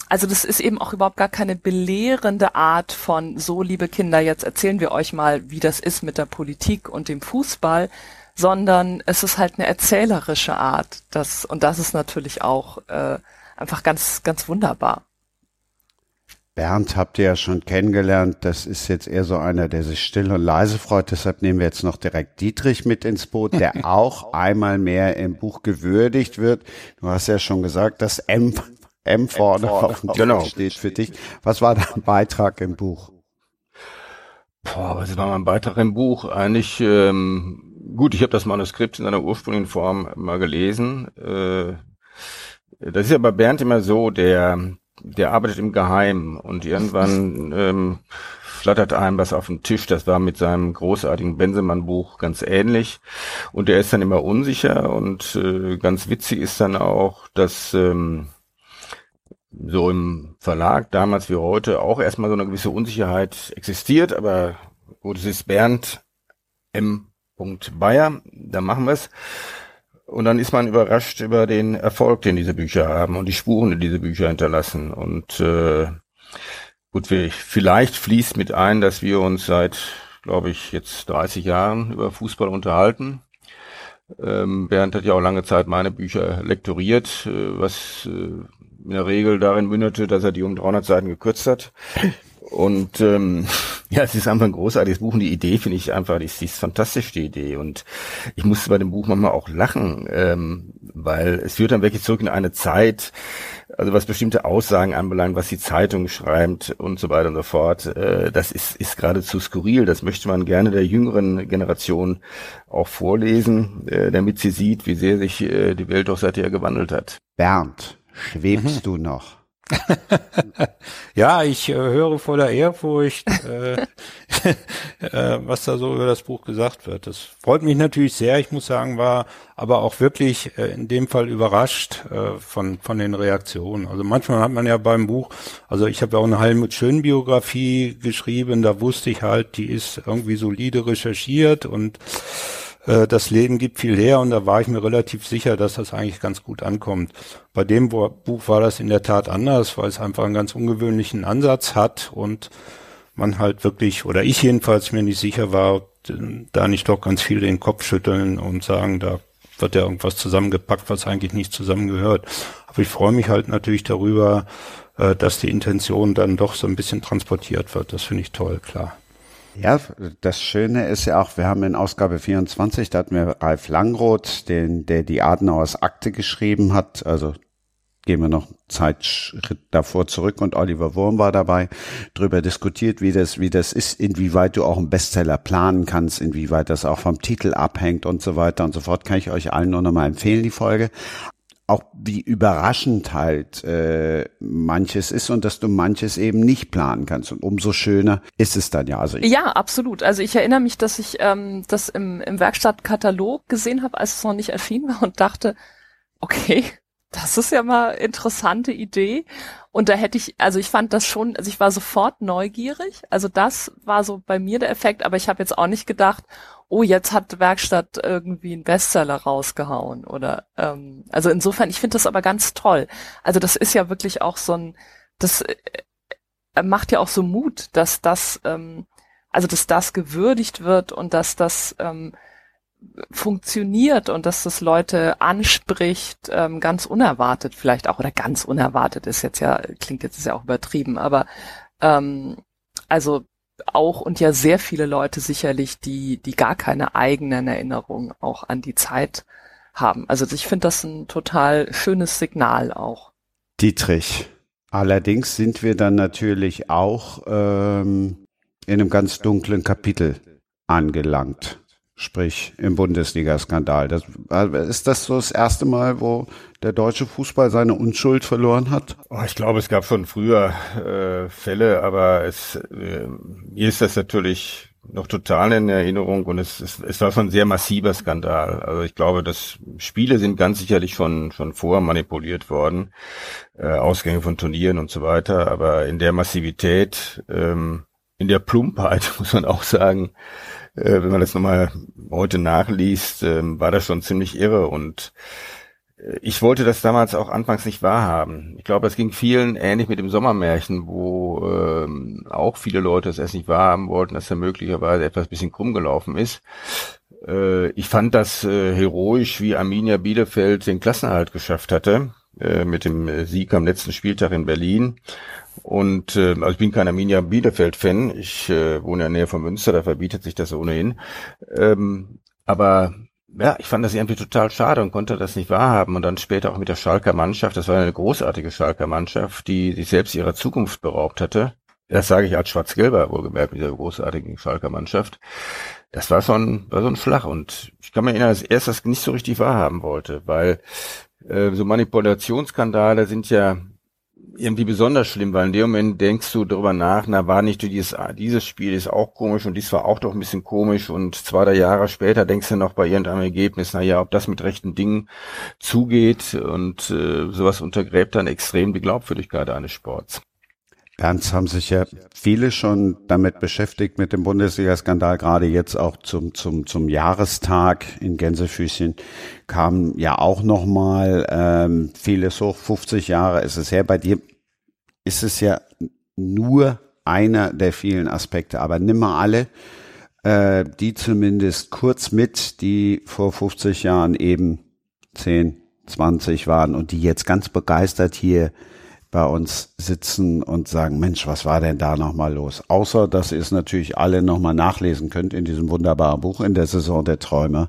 also das ist eben auch überhaupt gar keine belehrende Art von so, liebe Kinder, jetzt erzählen wir euch mal, wie das ist mit der Politik und dem Fußball, sondern es ist halt eine erzählerische Art. Das, und das ist natürlich auch äh, einfach ganz, ganz wunderbar. Bernd habt ihr ja schon kennengelernt. Das ist jetzt eher so einer, der sich still und leise freut. Deshalb nehmen wir jetzt noch direkt Dietrich mit ins Boot, der auch einmal mehr im Buch gewürdigt wird. Du hast ja schon gesagt, dass M, M vorne auf dem genau. steht für dich. Was war dein Beitrag im Buch? Boah, was war mein Beitrag im Buch? Eigentlich ähm, gut, ich habe das Manuskript in seiner ursprünglichen Form mal gelesen. Äh, das ist ja bei Bernd immer so, der, der arbeitet im Geheimen und irgendwann ähm, flattert einem was auf den Tisch. Das war mit seinem großartigen Bensemann-Buch ganz ähnlich. Und er ist dann immer unsicher und äh, ganz witzig ist dann auch, dass ähm, so im Verlag damals wie heute auch erstmal so eine gewisse Unsicherheit existiert, aber gut, es ist Bernd M. Bayer, da machen wir es. Und dann ist man überrascht über den Erfolg, den diese Bücher haben und die Spuren, die diese Bücher hinterlassen. Und äh, gut, wir, vielleicht fließt mit ein, dass wir uns seit, glaube ich, jetzt 30 Jahren über Fußball unterhalten. Ähm, Bernd hat ja auch lange Zeit meine Bücher lektoriert, äh, was äh, in der Regel darin mündete, dass er die um 300 Seiten gekürzt hat. Und ähm, ja, es ist einfach ein großartiges Buch und die Idee finde ich einfach, die ist, die ist fantastisch, die Idee. Und ich musste bei dem Buch manchmal auch lachen, ähm, weil es führt dann wirklich zurück in eine Zeit, also was bestimmte Aussagen anbelangt, was die Zeitung schreibt und so weiter und so fort. Äh, das ist, ist geradezu skurril. Das möchte man gerne der jüngeren Generation auch vorlesen, äh, damit sie sieht, wie sehr sich äh, die Welt doch seither gewandelt hat. Bernd, schwebst mhm. du noch? ja, ich äh, höre voller Ehrfurcht, äh, äh, was da so über das Buch gesagt wird. Das freut mich natürlich sehr. Ich muss sagen, war aber auch wirklich äh, in dem Fall überrascht äh, von von den Reaktionen. Also manchmal hat man ja beim Buch, also ich habe ja auch eine Helmut Schön Biografie geschrieben, da wusste ich halt, die ist irgendwie solide recherchiert und äh, das Leben gibt viel her und da war ich mir relativ sicher, dass das eigentlich ganz gut ankommt. Bei dem Buch war das in der Tat anders, weil es einfach einen ganz ungewöhnlichen Ansatz hat und man halt wirklich, oder ich jedenfalls mir nicht sicher war, da nicht doch ganz viel den Kopf schütteln und sagen, da wird ja irgendwas zusammengepackt, was eigentlich nicht zusammengehört. Aber ich freue mich halt natürlich darüber, äh, dass die Intention dann doch so ein bisschen transportiert wird. Das finde ich toll, klar. Ja, das Schöne ist ja auch, wir haben in Ausgabe 24, da hatten wir Ralf Langroth, den, der die Adenauers Akte geschrieben hat, also gehen wir noch Zeitschritt davor zurück und Oliver Wurm war dabei, drüber diskutiert, wie das, wie das ist, inwieweit du auch einen Bestseller planen kannst, inwieweit das auch vom Titel abhängt und so weiter und so fort, kann ich euch allen nur nochmal empfehlen, die Folge auch wie überraschend halt äh, manches ist und dass du manches eben nicht planen kannst. Und umso schöner ist es dann ja. Also ja, absolut. Also ich erinnere mich, dass ich ähm, das im, im Werkstattkatalog gesehen habe, als es noch nicht erschienen war und dachte, okay, das ist ja mal interessante Idee. Und da hätte ich, also ich fand das schon, also ich war sofort neugierig. Also das war so bei mir der Effekt, aber ich habe jetzt auch nicht gedacht, oh, jetzt hat Werkstatt irgendwie einen Bestseller rausgehauen oder ähm, also insofern, ich finde das aber ganz toll. Also das ist ja wirklich auch so ein, das äh, macht ja auch so Mut, dass das, ähm, also dass das gewürdigt wird und dass das ähm, funktioniert und dass das Leute anspricht, ähm, ganz unerwartet vielleicht auch, oder ganz unerwartet ist jetzt ja, klingt jetzt ist ja auch übertrieben, aber ähm, also auch und ja sehr viele Leute sicherlich, die, die gar keine eigenen Erinnerungen auch an die Zeit haben. Also ich finde das ein total schönes Signal auch. Dietrich. Allerdings sind wir dann natürlich auch ähm, in einem ganz dunklen Kapitel angelangt sprich im Bundesliga-Skandal. Das, äh, ist das so das erste Mal, wo der deutsche Fußball seine Unschuld verloren hat? Oh, ich glaube, es gab schon früher äh, Fälle, aber es, äh, mir ist das natürlich noch total in Erinnerung und es, es, es war schon ein sehr massiver Skandal. Also ich glaube, dass Spiele sind ganz sicherlich schon schon vor manipuliert worden, äh, Ausgänge von Turnieren und so weiter, aber in der Massivität, ähm, in der Plumpheit muss man auch sagen, wenn man das nochmal heute nachliest, äh, war das schon ziemlich irre und äh, ich wollte das damals auch anfangs nicht wahrhaben. Ich glaube, es ging vielen ähnlich mit dem Sommermärchen, wo ähm, auch viele Leute es erst nicht wahrhaben wollten, dass er möglicherweise etwas bisschen krumm gelaufen ist. Äh, ich fand das äh, heroisch, wie Arminia Bielefeld den Klassenerhalt geschafft hatte, äh, mit dem Sieg am letzten Spieltag in Berlin. Und äh, also ich bin kein Arminia Bielefeld-Fan. Ich äh, wohne in der Nähe von Münster, da verbietet sich das ohnehin. Ähm, aber ja, ich fand das irgendwie total schade und konnte das nicht wahrhaben. Und dann später auch mit der Schalker Mannschaft. Das war eine großartige Schalker Mannschaft, die sich selbst ihrer Zukunft beraubt hatte. Das sage ich als Schwarz-Gelber, wohlgemerkt, mit dieser großartigen Schalker Mannschaft. Das war so ein, war so ein Flach. Und ich kann mir erinnern, dass erst das nicht so richtig wahrhaben wollte, weil äh, so Manipulationsskandale sind ja irgendwie besonders schlimm, weil in dem Moment denkst du darüber nach, na war nicht dieses, dieses Spiel ist auch komisch und dies war auch doch ein bisschen komisch und zwei, drei Jahre später denkst du noch bei irgendeinem Ergebnis, na ja, ob das mit rechten Dingen zugeht und äh, sowas untergräbt dann extrem die Glaubwürdigkeit eines Sports. Ernst haben sich ja viele schon damit beschäftigt mit dem Bundesliga-Skandal, gerade jetzt auch zum, zum, zum Jahrestag in Gänsefüßchen kam ja auch nochmal ähm, vieles hoch, 50 Jahre ist es her. Bei dir ist es ja nur einer der vielen Aspekte, aber nimm mal alle, äh, die zumindest kurz mit, die vor 50 Jahren eben 10, 20 waren und die jetzt ganz begeistert hier bei uns sitzen und sagen, Mensch, was war denn da nochmal los? Außer, dass ihr es natürlich alle nochmal nachlesen könnt in diesem wunderbaren Buch in der Saison der Träume.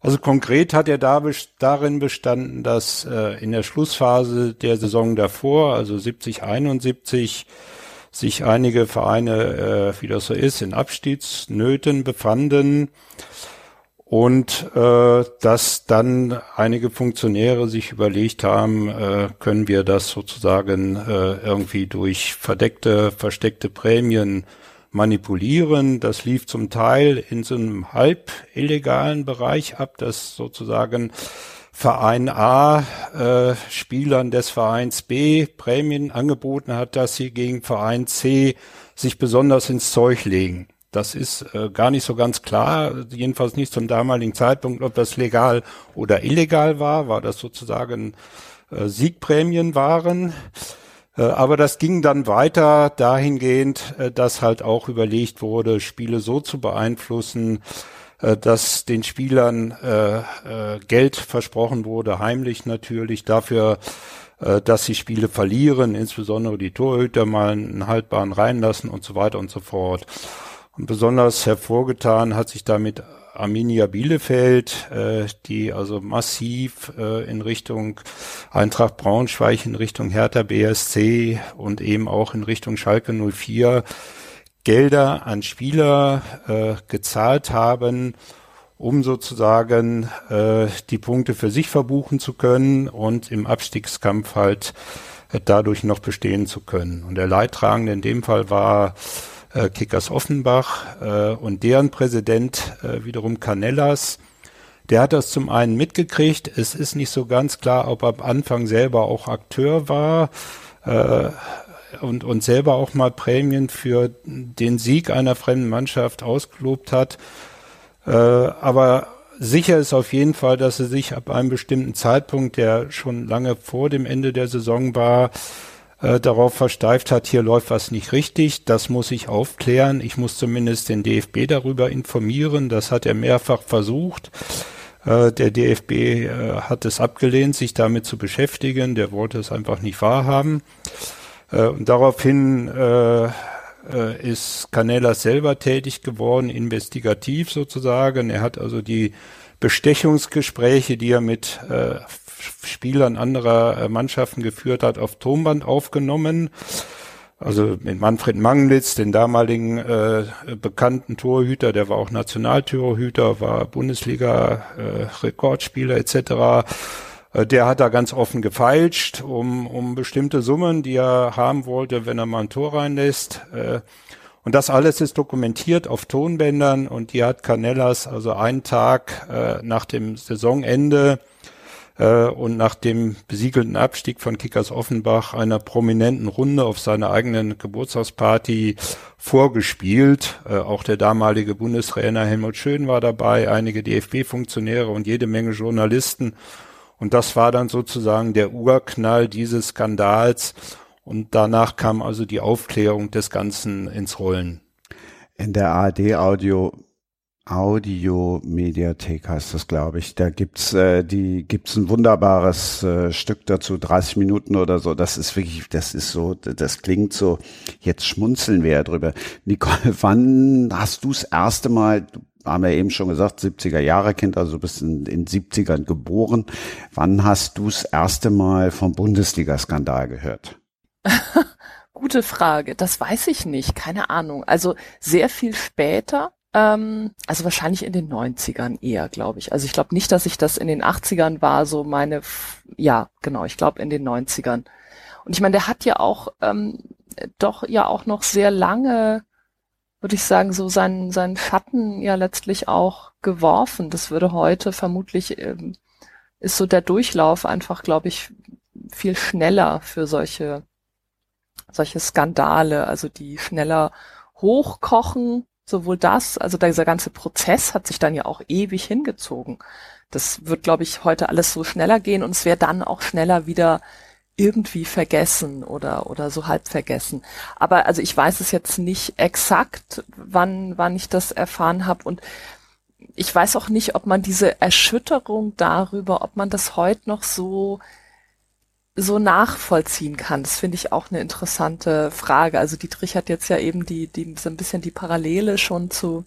Also konkret hat er da darin bestanden, dass äh, in der Schlussphase der Saison davor, also 70, 71, sich einige Vereine, äh, wie das so ist, in Abstiegsnöten befanden und äh, dass dann einige Funktionäre sich überlegt haben, äh, können wir das sozusagen äh, irgendwie durch verdeckte, versteckte Prämien manipulieren. Das lief zum Teil in so einem halb illegalen Bereich ab, dass sozusagen Verein A äh, Spielern des Vereins B Prämien angeboten hat, dass sie gegen Verein C sich besonders ins Zeug legen. Das ist äh, gar nicht so ganz klar, jedenfalls nicht zum damaligen Zeitpunkt, ob das legal oder illegal war, war das sozusagen äh, Siegprämien waren. Äh, aber das ging dann weiter dahingehend, äh, dass halt auch überlegt wurde, Spiele so zu beeinflussen, äh, dass den Spielern Geld versprochen wurde, heimlich natürlich, dafür, dass sie Spiele verlieren, insbesondere die Torhüter mal einen haltbaren reinlassen und so weiter und so fort. Besonders hervorgetan hat sich damit Arminia Bielefeld, äh, die also massiv äh, in Richtung Eintracht Braunschweig, in Richtung Hertha BSC und eben auch in Richtung Schalke 04 Gelder an Spieler äh, gezahlt haben, um sozusagen äh, die Punkte für sich verbuchen zu können und im Abstiegskampf halt äh, dadurch noch bestehen zu können. Und der Leidtragende in dem Fall war äh, Kickers Offenbach äh, und deren Präsident äh, wiederum Canellas. Der hat das zum einen mitgekriegt. Es ist nicht so ganz klar, ob er am Anfang selber auch Akteur war äh, und, und selber auch mal Prämien für den Sieg einer fremden Mannschaft ausgelobt hat. Äh, aber sicher ist auf jeden Fall, dass er sich ab einem bestimmten Zeitpunkt, der schon lange vor dem Ende der Saison war, äh, darauf versteift hat, hier läuft was nicht richtig, das muss ich aufklären, ich muss zumindest den DFB darüber informieren, das hat er mehrfach versucht. Äh, der DFB äh, hat es abgelehnt, sich damit zu beschäftigen, der wollte es einfach nicht wahrhaben. Und daraufhin ist Canelas selber tätig geworden, investigativ sozusagen. Er hat also die Bestechungsgespräche, die er mit Spielern anderer äh, Mannschaften geführt hat, auf Tonband aufgenommen. Also mit Manfred Manglitz, den damaligen äh, bekannten Torhüter, der war auch Nationaltorhüter, war Bundesliga-Rekordspieler äh, etc. Äh, der hat da ganz offen gefeilscht um, um bestimmte Summen, die er haben wollte, wenn er mal ein Tor reinlässt. Äh, und das alles ist dokumentiert auf Tonbändern und die hat Canellas also einen Tag äh, nach dem Saisonende äh, und nach dem besiegelten Abstieg von Kickers Offenbach einer prominenten Runde auf seiner eigenen Geburtstagsparty vorgespielt. Äh, auch der damalige Bundestrainer Helmut Schön war dabei, einige DFB-Funktionäre und jede Menge Journalisten. Und das war dann sozusagen der Urknall dieses Skandals. Und danach kam also die Aufklärung des Ganzen ins Rollen. In der ARD Audio Audio-Mediathek heißt das, glaube ich. Da gibt's äh, die gibt's ein wunderbares äh, Stück dazu, 30 Minuten oder so. Das ist wirklich, das ist so, das klingt so. Jetzt schmunzeln wir ja drüber. Nicole, wann hast du das erste Mal? Haben wir eben schon gesagt, 70er Jahre Kind, also du bist in, in 70ern geboren. Wann hast du das erste Mal vom Bundesliga-Skandal gehört? Gute Frage. Das weiß ich nicht. Keine Ahnung. Also sehr viel später ähm, also wahrscheinlich in den 90ern eher, glaube ich. Also ich glaube nicht, dass ich das in den 80ern war, so meine, ja, genau, ich glaube in den 90ern. Und ich meine, der hat ja auch ähm, doch ja auch noch sehr lange, würde ich sagen, so seinen, seinen Schatten ja letztlich auch geworfen. Das würde heute vermutlich, ähm, ist so der Durchlauf einfach, glaube ich, viel schneller für solche, solche Skandale, also die schneller hochkochen, sowohl das, also dieser ganze Prozess hat sich dann ja auch ewig hingezogen. Das wird, glaube ich, heute alles so schneller gehen und es wäre dann auch schneller wieder irgendwie vergessen oder oder so halb vergessen. Aber also ich weiß es jetzt nicht exakt, wann wann ich das erfahren habe und ich weiß auch nicht, ob man diese Erschütterung darüber, ob man das heute noch so so nachvollziehen kann. Das finde ich auch eine interessante Frage. Also Dietrich hat jetzt ja eben die die so ein bisschen die Parallele schon zu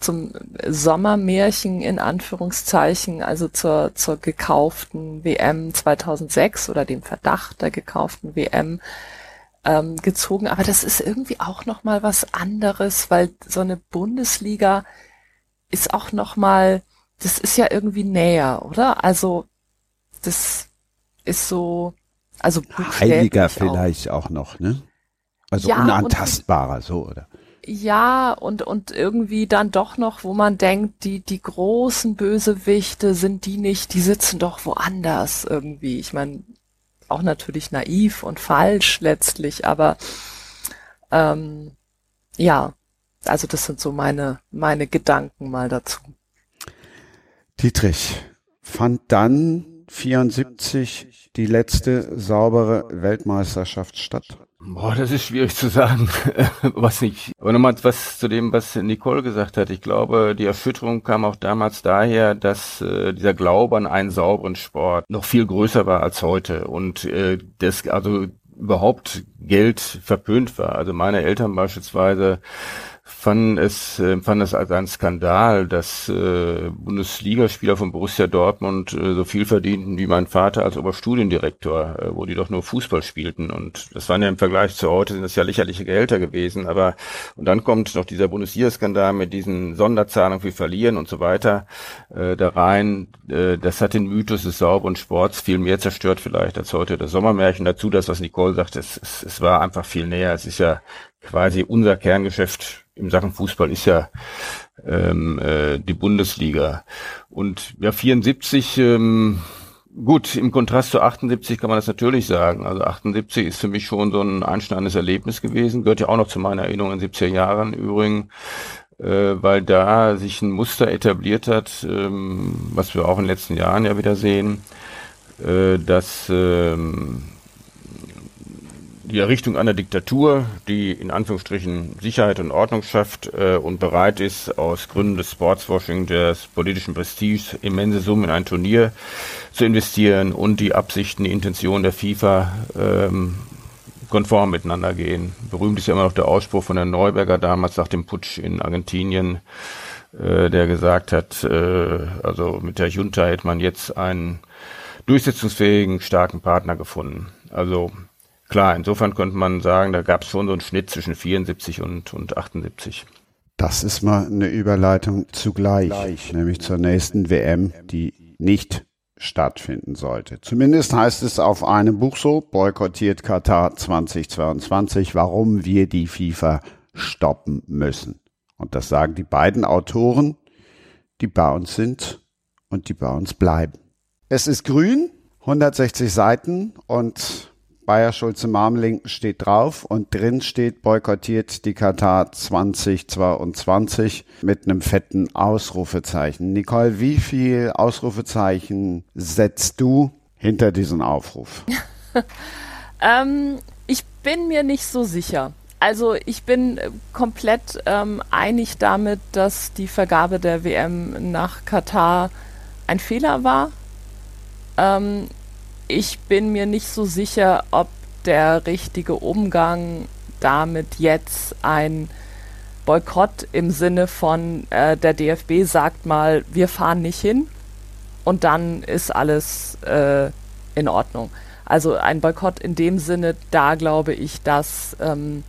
zum Sommermärchen in Anführungszeichen, also zur, zur gekauften WM 2006 oder dem Verdacht der gekauften WM ähm, gezogen. Aber das ist irgendwie auch noch mal was anderes, weil so eine Bundesliga ist auch noch mal, das ist ja irgendwie näher, oder? Also das ist so, also heiliger vielleicht auch. auch noch, ne? Also ja, unantastbarer, so oder? Ja, und, und irgendwie dann doch noch, wo man denkt, die, die großen Bösewichte sind die nicht, die sitzen doch woanders irgendwie. Ich meine, auch natürlich naiv und falsch letztlich, aber ähm, ja, also das sind so meine, meine Gedanken mal dazu. Dietrich fand dann 74 die letzte saubere Weltmeisterschaft statt? Boah, das ist schwierig zu sagen, was nicht. Aber nochmal was zu dem, was Nicole gesagt hat. Ich glaube, die Erschütterung kam auch damals daher, dass äh, dieser Glaube an einen sauberen Sport noch viel größer war als heute und äh, das also überhaupt Geld verpönt war. Also meine Eltern beispielsweise fanden es, äh, fanden es als ein Skandal, dass äh, Bundesligaspieler von Borussia Dortmund äh, so viel verdienten wie mein Vater als Oberstudiendirektor, äh, wo die doch nur Fußball spielten. Und das waren ja im Vergleich zu heute sind das ja lächerliche Gehälter gewesen. Aber und dann kommt noch dieser Bundesliga-Skandal mit diesen Sonderzahlungen für Verlieren und so weiter äh, da rein. Äh, das hat den Mythos des sauberen Sports viel mehr zerstört vielleicht als heute das Sommermärchen. Dazu das, was Nicole sagt, es, es, es war einfach viel näher. Es ist ja quasi unser Kerngeschäft im Sachen Fußball ist ja ähm, äh, die Bundesliga. Und ja, 74, ähm, gut, im Kontrast zu 78 kann man das natürlich sagen. Also 78 ist für mich schon so ein einschneidendes Erlebnis gewesen. Gehört ja auch noch zu meiner Erinnerung in 70er Jahren übrigens, äh, weil da sich ein Muster etabliert hat, ähm, was wir auch in den letzten Jahren ja wieder sehen, äh, dass ähm, die Errichtung einer Diktatur, die in Anführungsstrichen Sicherheit und Ordnung schafft äh, und bereit ist, aus Gründen des Sportswashing, des politischen Prestiges, immense Summen in ein Turnier zu investieren und die Absichten, die Intention der FIFA ähm, konform miteinander gehen. Berühmt ist ja immer noch der Ausspruch von Herrn Neuberger damals nach dem Putsch in Argentinien, äh, der gesagt hat, äh, also mit der Junta hätte man jetzt einen durchsetzungsfähigen, starken Partner gefunden. Also klar, insofern könnte man sagen, da gab es schon so einen Schnitt zwischen 74 und, und 78. Das ist mal eine Überleitung zugleich, Gleich. nämlich zur nächsten WM, die nicht stattfinden sollte. Zumindest heißt es auf einem Buch so, boykottiert Katar 2022, warum wir die FIFA stoppen müssen. Und das sagen die beiden Autoren, die bei uns sind und die bei uns bleiben. Es ist grün, 160 Seiten und Bayer Schulze Marmeling steht drauf und drin steht boykottiert die Katar 2022 mit einem fetten Ausrufezeichen. Nicole, wie viel Ausrufezeichen setzt du hinter diesen Aufruf? ähm, ich bin mir nicht so sicher. Also ich bin komplett ähm, einig damit, dass die Vergabe der WM nach Katar ein Fehler war. Ähm, ich bin mir nicht so sicher, ob der richtige Umgang damit jetzt ein Boykott im Sinne von äh, der DFB sagt mal, wir fahren nicht hin und dann ist alles äh, in Ordnung. Also ein Boykott in dem Sinne, da glaube ich, dass ähm,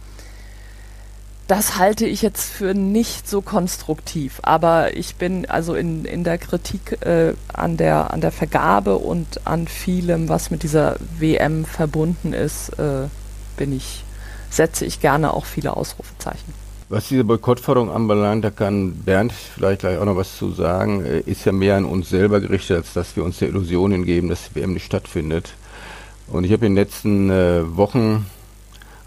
Das halte ich jetzt für nicht so konstruktiv, aber ich bin also in, in der Kritik äh, an, der, an der Vergabe und an vielem, was mit dieser WM verbunden ist, äh, bin ich, setze ich gerne auch viele Ausrufezeichen. Was diese Boykottforderung anbelangt, da kann Bernd vielleicht gleich auch noch was zu sagen, äh, ist ja mehr an uns selber gerichtet, als dass wir uns der Illusion hingeben, dass die WM nicht stattfindet. Und ich habe in den letzten äh, Wochen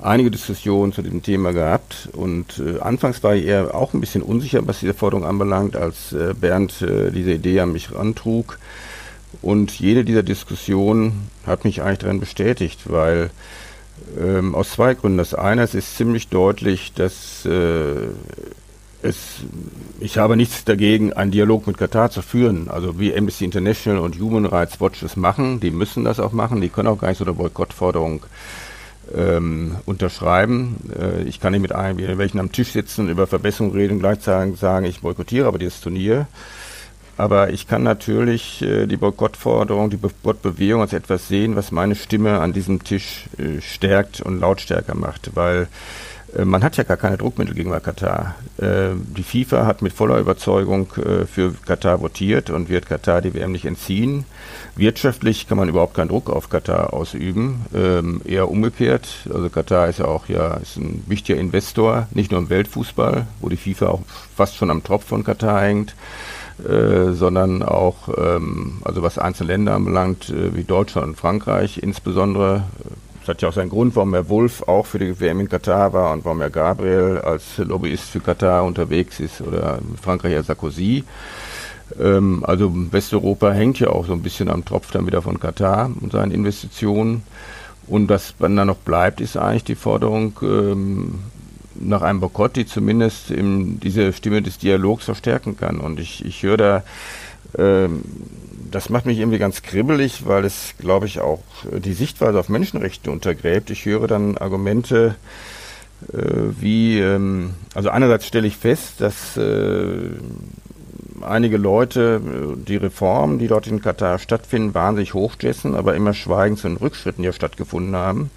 einige Diskussionen zu diesem Thema gehabt und äh, anfangs war ich eher auch ein bisschen unsicher, was diese Forderung anbelangt, als äh, Bernd äh, diese Idee an mich rantrug. Und jede dieser Diskussionen hat mich eigentlich darin bestätigt, weil ähm, aus zwei Gründen. Das eine, es ist ziemlich deutlich, dass äh, es, ich habe nichts dagegen, einen Dialog mit Katar zu führen. Also wie Amnesty International und Human Rights Watch es machen, die müssen das auch machen, die können auch gar nicht so eine Boykottforderung ähm, unterschreiben. Äh, ich kann nicht mit einem, welchen am Tisch sitzen und über Verbesserungen reden und gleichzeitig sagen, ich boykottiere aber dieses Turnier. Aber ich kann natürlich äh, die Boykottforderung, die Boykottbewegung als etwas sehen, was meine Stimme an diesem Tisch äh, stärkt und lautstärker macht, weil man hat ja gar keine Druckmittel gegenüber Katar. Äh, die FIFA hat mit voller Überzeugung äh, für Katar votiert und wird Katar die WM nicht entziehen. Wirtschaftlich kann man überhaupt keinen Druck auf Katar ausüben, ähm, eher umgekehrt. Also Katar ist ja auch ja ist ein wichtiger Investor, nicht nur im Weltfußball, wo die FIFA auch fast schon am Tropf von Katar hängt. Äh, sondern auch, ähm, also was einzelne Länder anbelangt, äh, wie Deutschland und Frankreich insbesondere. Das hat ja auch seinen Grund, warum Herr Wolf auch für die WM in Katar war und warum Herr Gabriel als Lobbyist für Katar unterwegs ist oder Frankreich Herr Sarkozy. Ähm, also Westeuropa hängt ja auch so ein bisschen am Tropf dann wieder von Katar und seinen Investitionen. Und was dann noch bleibt, ist eigentlich die Forderung, ähm, nach einem Boykott, die zumindest diese Stimme des Dialogs verstärken kann. Und ich, ich höre da, ähm, das macht mich irgendwie ganz kribbelig, weil es, glaube ich, auch die Sichtweise auf Menschenrechte untergräbt. Ich höre dann Argumente, äh, wie, ähm, also einerseits stelle ich fest, dass äh, einige Leute äh, die Reformen, die dort in Katar stattfinden, wahnsinnig hochjessen, aber immer schweigend zu den Rückschritten, die ja stattgefunden haben.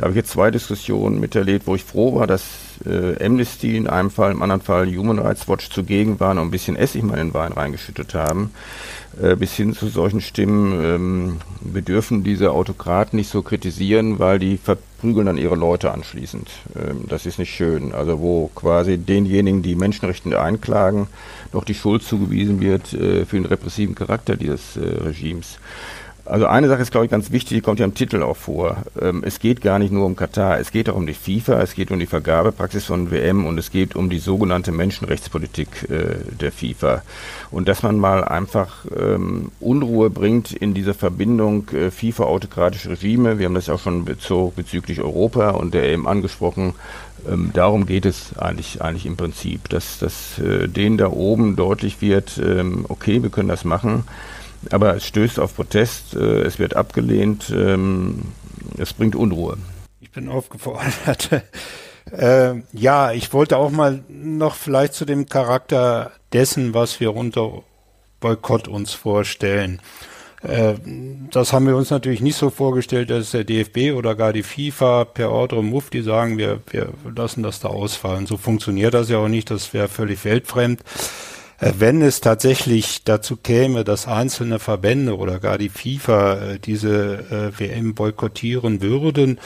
Da habe ich jetzt zwei Diskussionen miterlebt, wo ich froh war, dass äh, Amnesty in einem Fall, im anderen Fall Human Rights Watch zugegen waren und ein bisschen Essig mal in den Wein reingeschüttet haben. Äh, bis hin zu solchen Stimmen, ähm, wir dürfen diese Autokraten nicht so kritisieren, weil die verprügeln dann ihre Leute anschließend. Ähm, das ist nicht schön. Also wo quasi denjenigen, die Menschenrechte einklagen, noch die Schuld zugewiesen wird äh, für den repressiven Charakter dieses äh, Regimes. Also eine Sache ist, glaube ich, ganz wichtig, die kommt ja im Titel auch vor. Ähm, es geht gar nicht nur um Katar, es geht auch um die FIFA, es geht um die Vergabepraxis von WM und es geht um die sogenannte Menschenrechtspolitik äh, der FIFA. Und dass man mal einfach ähm, Unruhe bringt in diese Verbindung äh, FIFA-autokratische Regime, wir haben das auch schon bezog, bezüglich Europa und der eben angesprochen, ähm, darum geht es eigentlich, eigentlich im Prinzip, dass, dass äh, denen da oben deutlich wird, ähm, okay, wir können das machen, aber es stößt auf Protest, äh, es wird abgelehnt, ähm, es bringt Unruhe. Ich bin aufgefordert. äh, ja, ich wollte auch mal noch vielleicht zu dem Charakter dessen, was wir unter Boykott uns vorstellen. Äh, das haben wir uns natürlich nicht so vorgestellt, dass der DFB oder gar die FIFA per Ordre Mufti sagen, wir, wir lassen das da ausfallen. So funktioniert das ja auch nicht, das wäre völlig weltfremd. Äh, wenn es tatsächlich dazu käme, dass einzelne Verbände oder gar die FIFA äh, diese äh, WM boykottieren würden,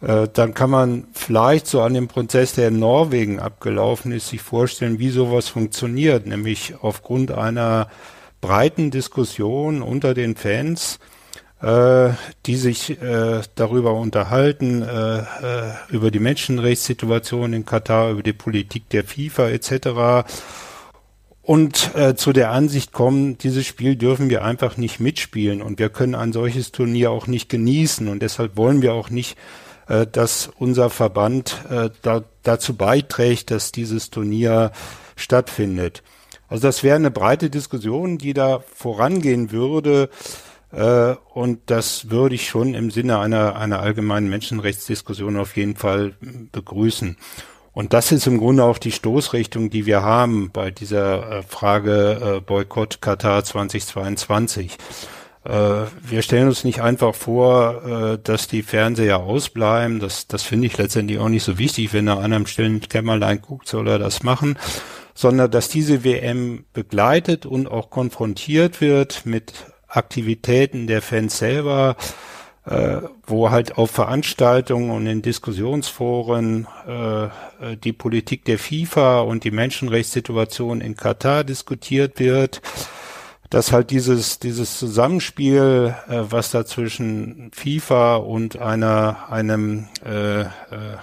dann kann man vielleicht so an dem Prozess, der in Norwegen abgelaufen ist, sich vorstellen, wie sowas funktioniert, nämlich aufgrund einer breiten Diskussion unter den Fans, die sich darüber unterhalten, über die Menschenrechtssituation in Katar, über die Politik der FIFA etc und äh, zu der Ansicht kommen, dieses Spiel dürfen wir einfach nicht mitspielen und wir können ein solches Turnier auch nicht genießen und deshalb wollen wir auch nicht, äh, dass unser Verband äh, da, dazu beiträgt, dass dieses Turnier stattfindet. Also das wäre eine breite Diskussion, die da vorangehen würde äh, und das würde ich schon im Sinne einer, einer allgemeinen Menschenrechtsdiskussion auf jeden Fall begrüßen. Und das ist im Grunde auch die Stoßrichtung, die wir haben bei dieser äh, Frage äh, Boykott Katar 2022. Äh, wir stellen uns nicht einfach vor, dass die Fernseher ausbleiben. Das, das finde ich letztendlich auch nicht so wichtig. Wenn er an einem stillen Kämmerlein guckt, soll er das machen. Sondern dass diese WM begleitet und auch konfrontiert wird mit Aktivitäten der Fans selber, äh, wo halt auf Veranstaltungen und in Diskussionsforen äh, die Politik der FIFA und die Menschenrechtssituation in Katar diskutiert wird dass halt dieses, dieses Zusammenspiel, äh, was da zwischen FIFA und einer, einem äh, äh,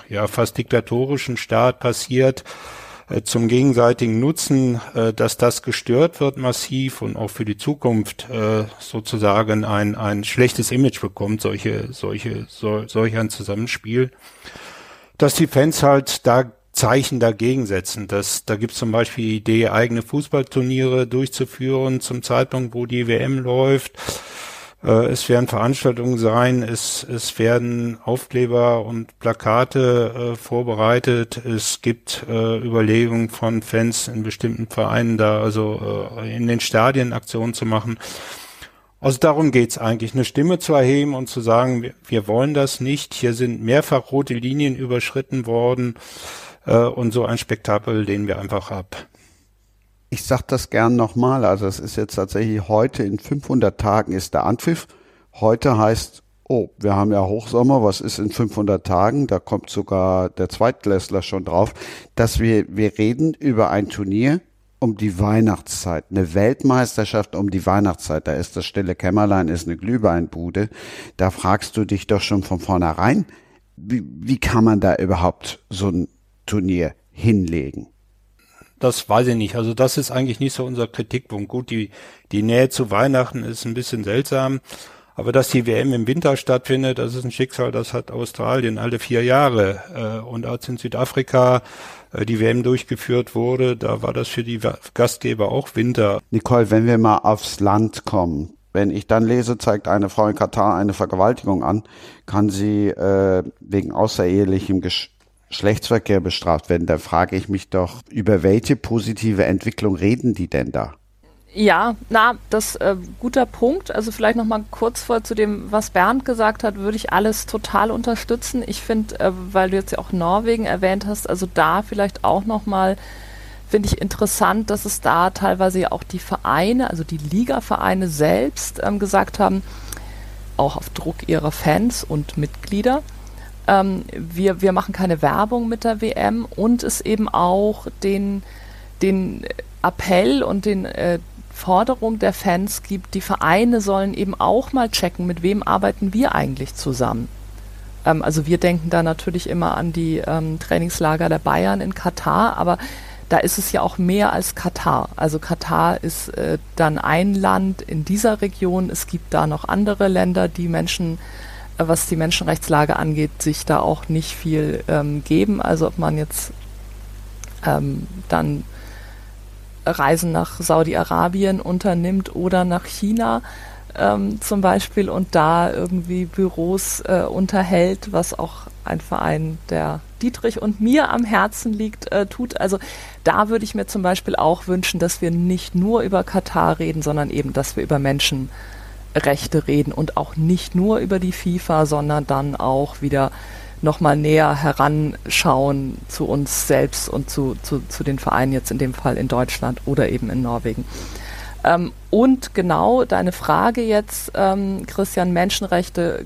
ja fast diktatorischen Staat passiert, äh, zum gegenseitigen Nutzen, äh, dass das gestört wird massiv und auch für die Zukunft äh, sozusagen ein, ein schlechtes Image bekommt, solche, solche, so, solch ein Zusammenspiel, dass die Fans halt da Zeichen dagegen setzen. Das, da gibt es zum Beispiel die Idee, eigene Fußballturniere durchzuführen zum Zeitpunkt, wo die WM läuft. Äh, es werden Veranstaltungen sein, es, es werden Aufkleber und Plakate äh, vorbereitet. Es gibt äh, Überlegungen von Fans in bestimmten Vereinen da, also äh, in den Stadien Aktionen zu machen. Also darum geht's eigentlich, eine Stimme zu erheben und zu sagen, wir, wir wollen das nicht. Hier sind mehrfach rote Linien überschritten worden. Äh, und so ein Spektakel lehnen wir einfach ab. Ich sag das gern nochmal. Also es ist jetzt tatsächlich heute in 500 Tagen ist der Anpfiff. Heute heißt, oh, wir haben ja Hochsommer. Was ist in 500 Tagen? Da kommt sogar der Zweitklässler schon drauf, dass wir, wir reden über ein Turnier um die Weihnachtszeit. Eine Weltmeisterschaft um die Weihnachtszeit. Da ist das stille Kämmerlein, ist eine Glühweinbude. Da fragst du dich doch schon von vornherein, wie, wie kann man da überhaupt so ein Turnier hinlegen? Das weiß ich nicht. Also das ist eigentlich nicht so unser Kritikpunkt. Gut, die, die Nähe zu Weihnachten ist ein bisschen seltsam. Aber dass die WM im Winter stattfindet, das ist ein Schicksal, das hat Australien alle vier Jahre. Äh, und als in Südafrika äh, die WM durchgeführt wurde, da war das für die Gastgeber auch Winter. Nicole, wenn wir mal aufs Land kommen, wenn ich dann lese, zeigt eine Frau in Katar eine Vergewaltigung an, kann sie äh, wegen außerehelichem Gesch Geschlechtsverkehr bestraft werden, da frage ich mich doch, über welche positive Entwicklung reden die denn da? Ja, na, das äh, guter Punkt. Also vielleicht noch mal kurz vor zu dem, was Bernd gesagt hat, würde ich alles total unterstützen. Ich finde, äh, weil du jetzt ja auch Norwegen erwähnt hast, also da vielleicht auch noch mal finde ich interessant, dass es da teilweise ja auch die Vereine, also die Ligavereine selbst ähm, gesagt haben, auch auf Druck ihrer Fans und Mitglieder, ähm, wir, wir machen keine Werbung mit der WM und es eben auch den, den Appell und den äh, Forderung der Fans gibt, die Vereine sollen eben auch mal checken, mit wem arbeiten wir eigentlich zusammen. Ähm, also wir denken da natürlich immer an die ähm, Trainingslager der Bayern in Katar, aber da ist es ja auch mehr als Katar. Also Katar ist äh, dann ein Land in dieser Region. Es gibt da noch andere Länder, die Menschen was die Menschenrechtslage angeht, sich da auch nicht viel ähm, geben. Also ob man jetzt ähm, dann Reisen nach Saudi-Arabien unternimmt oder nach China ähm, zum Beispiel und da irgendwie Büros äh, unterhält, was auch ein Verein, der Dietrich und mir am Herzen liegt, äh, tut. Also da würde ich mir zum Beispiel auch wünschen, dass wir nicht nur über Katar reden, sondern eben, dass wir über Menschen äh, Rechte reden und auch nicht nur über die FIFA, sondern dann auch wieder nochmal näher heranschauen zu uns selbst und zu, zu, zu den Vereinen jetzt in dem Fall in Deutschland oder eben in Norwegen. Ähm, und genau deine Frage jetzt, ähm, Christian, Menschenrechte,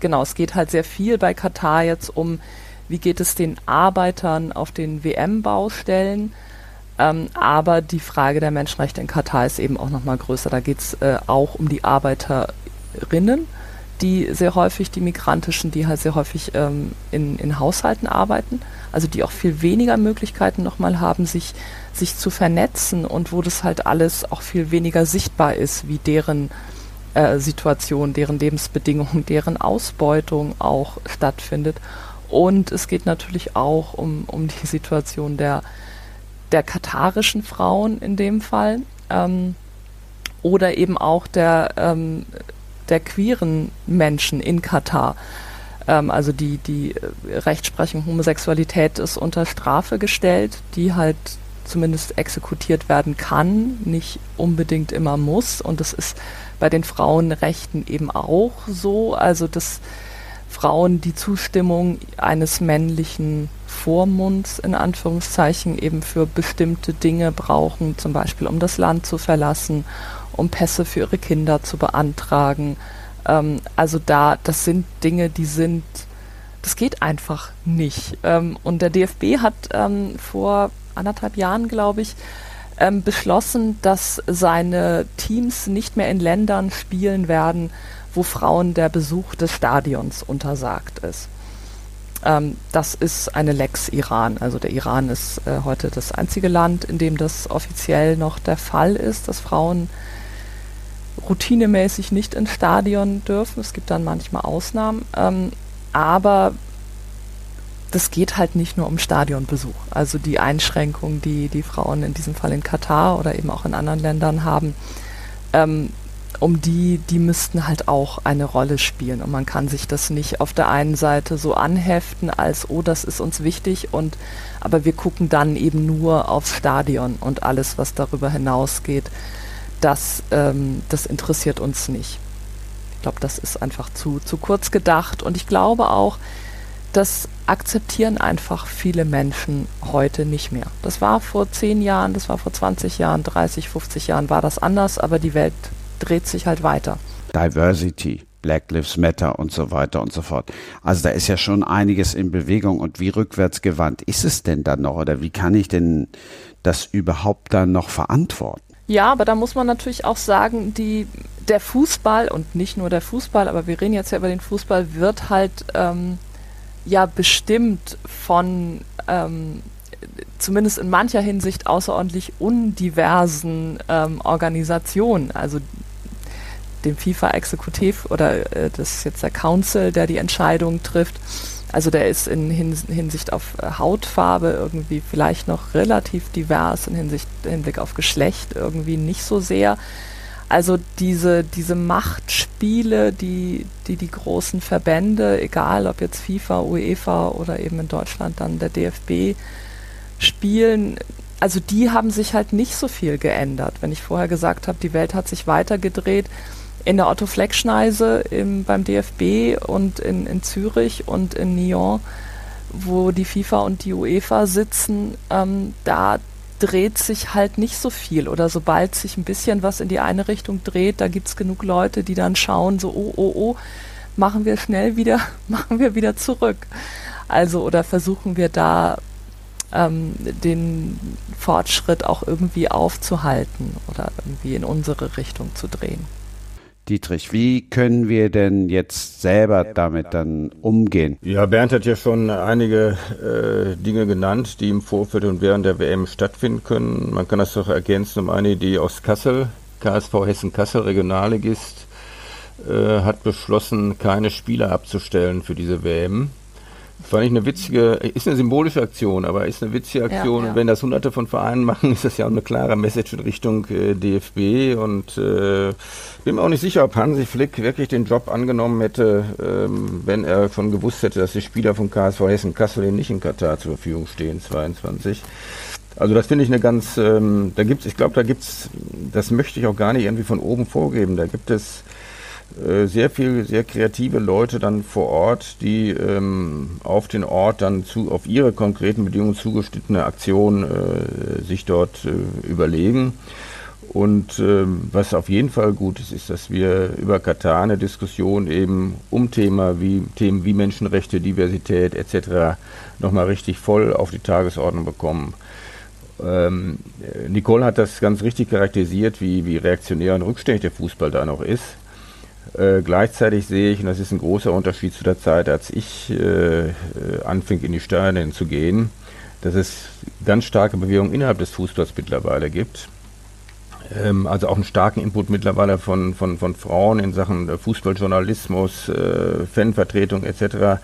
genau, es geht halt sehr viel bei Katar jetzt um, wie geht es den Arbeitern auf den WM-Baustellen ähm, aber die Frage der Menschenrechte in Katar ist eben auch nochmal größer. Da geht es äh, auch um die Arbeiterinnen, die sehr häufig, die migrantischen, die halt sehr häufig ähm, in, in Haushalten arbeiten, also die auch viel weniger Möglichkeiten nochmal haben, sich, sich zu vernetzen und wo das halt alles auch viel weniger sichtbar ist, wie deren äh, Situation, deren Lebensbedingungen, deren Ausbeutung auch stattfindet. Und es geht natürlich auch um, um die Situation der der katarischen Frauen in dem Fall ähm, oder eben auch der, ähm, der queeren Menschen in Katar. Ähm, also die, die Rechtsprechung Homosexualität ist unter Strafe gestellt, die halt zumindest exekutiert werden kann, nicht unbedingt immer muss. Und das ist bei den Frauenrechten eben auch so. Also dass Frauen die Zustimmung eines männlichen Vormunds in Anführungszeichen eben für bestimmte Dinge brauchen, zum Beispiel um das Land zu verlassen, um Pässe für ihre Kinder zu beantragen. Ähm, also da, das sind Dinge, die sind, das geht einfach nicht. Ähm, und der DFB hat ähm, vor anderthalb Jahren, glaube ich, ähm, beschlossen, dass seine Teams nicht mehr in Ländern spielen werden, wo Frauen der Besuch des Stadions untersagt ist. Ähm, das ist eine Lex Iran. Also der Iran ist äh, heute das einzige Land, in dem das offiziell noch der Fall ist, dass Frauen routinemäßig nicht ins Stadion dürfen. Es gibt dann manchmal Ausnahmen. Ähm, aber das geht halt nicht nur um Stadionbesuch. Also die Einschränkungen, die die Frauen in diesem Fall in Katar oder eben auch in anderen Ländern haben, ähm, um die, die müssten halt auch eine Rolle spielen. Und man kann sich das nicht auf der einen Seite so anheften, als, oh, das ist uns wichtig, und aber wir gucken dann eben nur aufs Stadion und alles, was darüber hinausgeht, das, ähm, das interessiert uns nicht. Ich glaube, das ist einfach zu, zu kurz gedacht. Und ich glaube auch, das akzeptieren einfach viele Menschen heute nicht mehr. Das war vor zehn Jahren, das war vor 20 Jahren, 30, 50 Jahren war das anders, aber die Welt dreht sich halt weiter. Diversity, Black Lives Matter und so weiter und so fort. Also da ist ja schon einiges in Bewegung und wie rückwärtsgewandt ist es denn dann noch oder wie kann ich denn das überhaupt dann noch verantworten? Ja, aber da muss man natürlich auch sagen, die, der Fußball und nicht nur der Fußball, aber wir reden jetzt ja über den Fußball, wird halt ähm, ja bestimmt von ähm, zumindest in mancher Hinsicht außerordentlich undiversen ähm, Organisationen. Also dem FIFA-Exekutiv oder äh, das ist jetzt der Council, der die Entscheidung trifft. Also der ist in Hinsicht auf äh, Hautfarbe irgendwie vielleicht noch relativ divers, in Hinsicht, Hinblick auf Geschlecht irgendwie nicht so sehr. Also diese, diese Machtspiele, die, die die großen Verbände, egal ob jetzt FIFA, UEFA oder eben in Deutschland dann der DFB spielen, also die haben sich halt nicht so viel geändert. Wenn ich vorher gesagt habe, die Welt hat sich weitergedreht, in der Otto Fleck Schneise beim DFB und in, in Zürich und in Nyon, wo die FIFA und die UEFA sitzen, ähm, da dreht sich halt nicht so viel. Oder sobald sich ein bisschen was in die eine Richtung dreht, da gibt es genug Leute, die dann schauen, so, oh, oh, oh, machen wir schnell wieder, machen wir wieder zurück. Also, oder versuchen wir da ähm, den Fortschritt auch irgendwie aufzuhalten oder irgendwie in unsere Richtung zu drehen. Dietrich, wie können wir denn jetzt selber damit dann umgehen? Ja, Bernd hat ja schon einige äh, Dinge genannt, die im Vorfeld und während der WM stattfinden können. Man kann das doch ergänzen um eine Idee aus Kassel. KSV Hessen-Kassel, Regionalligist, äh, hat beschlossen, keine Spieler abzustellen für diese WM. Fand ich eine witzige, ist eine symbolische Aktion, aber ist eine witzige Aktion. Ja, ja. Und wenn das hunderte von Vereinen machen, ist das ja auch eine klare Message in Richtung äh, DFB. Und äh, bin mir auch nicht sicher, ob Hansi Flick wirklich den Job angenommen hätte, ähm, wenn er schon gewusst hätte, dass die Spieler von KSV Hessen Kassel nicht in Katar zur Verfügung stehen, 22. Also das finde ich eine ganz, ähm, da gibt's, ich glaube, da gibt's, das möchte ich auch gar nicht irgendwie von oben vorgeben. Da gibt es sehr viel, sehr kreative Leute dann vor Ort, die ähm, auf den Ort dann zu, auf ihre konkreten Bedingungen zugeschnittene Aktionen äh, sich dort äh, überlegen. Und ähm, was auf jeden Fall gut ist, ist, dass wir über Katar eine Diskussion eben um Thema wie, Themen wie Menschenrechte, Diversität etc. nochmal richtig voll auf die Tagesordnung bekommen. Ähm, Nicole hat das ganz richtig charakterisiert, wie, wie reaktionär und rückständig der Fußball da noch ist. Äh, gleichzeitig sehe ich, und das ist ein großer Unterschied zu der Zeit, als ich äh, anfing, in die Stadien zu gehen, dass es ganz starke Bewegung innerhalb des Fußballs mittlerweile gibt. Ähm, also auch einen starken Input mittlerweile von, von, von Frauen in Sachen Fußballjournalismus, äh, Fanvertretung etc.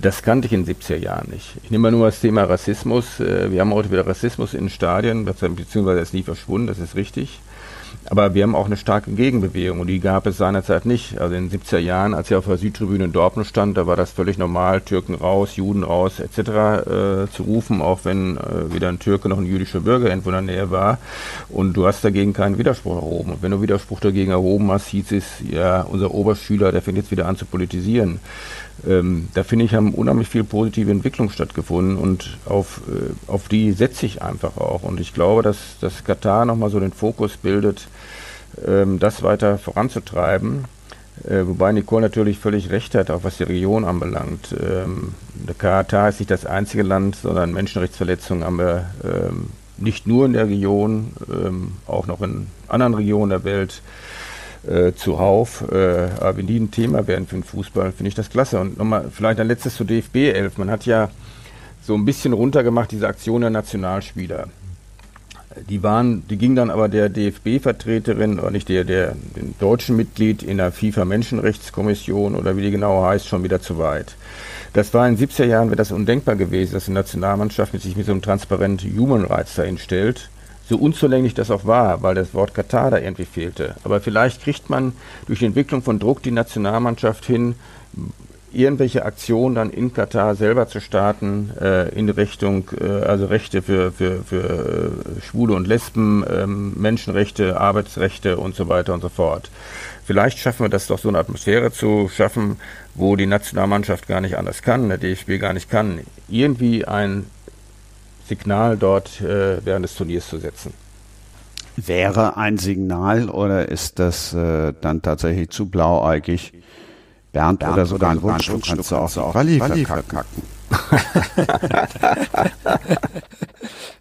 Das kannte ich in den 70er Jahren nicht. Ich nehme mal nur das Thema Rassismus. Äh, wir haben heute wieder Rassismus in Stadien, beziehungsweise ist nie verschwunden, das ist richtig. Aber wir haben auch eine starke Gegenbewegung und die gab es seinerzeit nicht. Also in den 70er Jahren, als ich auf der Südtribüne in Dortmund stand, da war das völlig normal, Türken raus, Juden raus etc. Äh, zu rufen, auch wenn äh, weder ein Türke noch ein jüdischer Bürger irgendwo in der Nähe war. Und du hast dagegen keinen Widerspruch erhoben. Und wenn du Widerspruch dagegen erhoben hast, hieß es, ja, unser Oberschüler, der fängt jetzt wieder an zu politisieren. Ähm, da finde ich, haben unheimlich viel positive Entwicklung stattgefunden und auf, äh, auf die setze ich einfach auch. Und ich glaube, dass, dass Katar nochmal so den Fokus bildet, das weiter voranzutreiben. Äh, wobei Nicole natürlich völlig recht hat, auch was die Region anbelangt. Ähm, Katar ist nicht das einzige Land, sondern Menschenrechtsverletzungen haben wir ähm, nicht nur in der Region, ähm, auch noch in anderen Regionen der Welt äh, zuhauf. Äh, aber wenn die ein Thema werden für den Fußball, finde ich das klasse. Und nochmal vielleicht ein letztes zu DFB 11. Man hat ja so ein bisschen runtergemacht, diese Aktion der Nationalspieler. Die waren, die ging dann aber der DFB-Vertreterin, oder nicht der, der deutschen Mitglied in der FIFA-Menschenrechtskommission oder wie die genau heißt, schon wieder zu weit. Das war in den 70er Jahren wäre das undenkbar gewesen, dass die Nationalmannschaft sich mit so einem transparenten Human Rights dahin stellt. So unzulänglich das auch war, weil das Wort Katar da irgendwie fehlte. Aber vielleicht kriegt man durch die Entwicklung von Druck die Nationalmannschaft hin, irgendwelche Aktionen dann in Katar selber zu starten, äh, in Richtung, äh, also Rechte für, für, für äh, Schwule und Lesben, ähm, Menschenrechte, Arbeitsrechte und so weiter und so fort. Vielleicht schaffen wir das doch so eine Atmosphäre zu schaffen, wo die Nationalmannschaft gar nicht anders kann, der DFB gar nicht kann, irgendwie ein Signal dort äh, während des Turniers zu setzen. Wäre ein Signal oder ist das äh, dann tatsächlich zu blauäugig? Bernd, Bernd oder sogar ein Wunsch, du kannst du auch so auf Walli verkacken.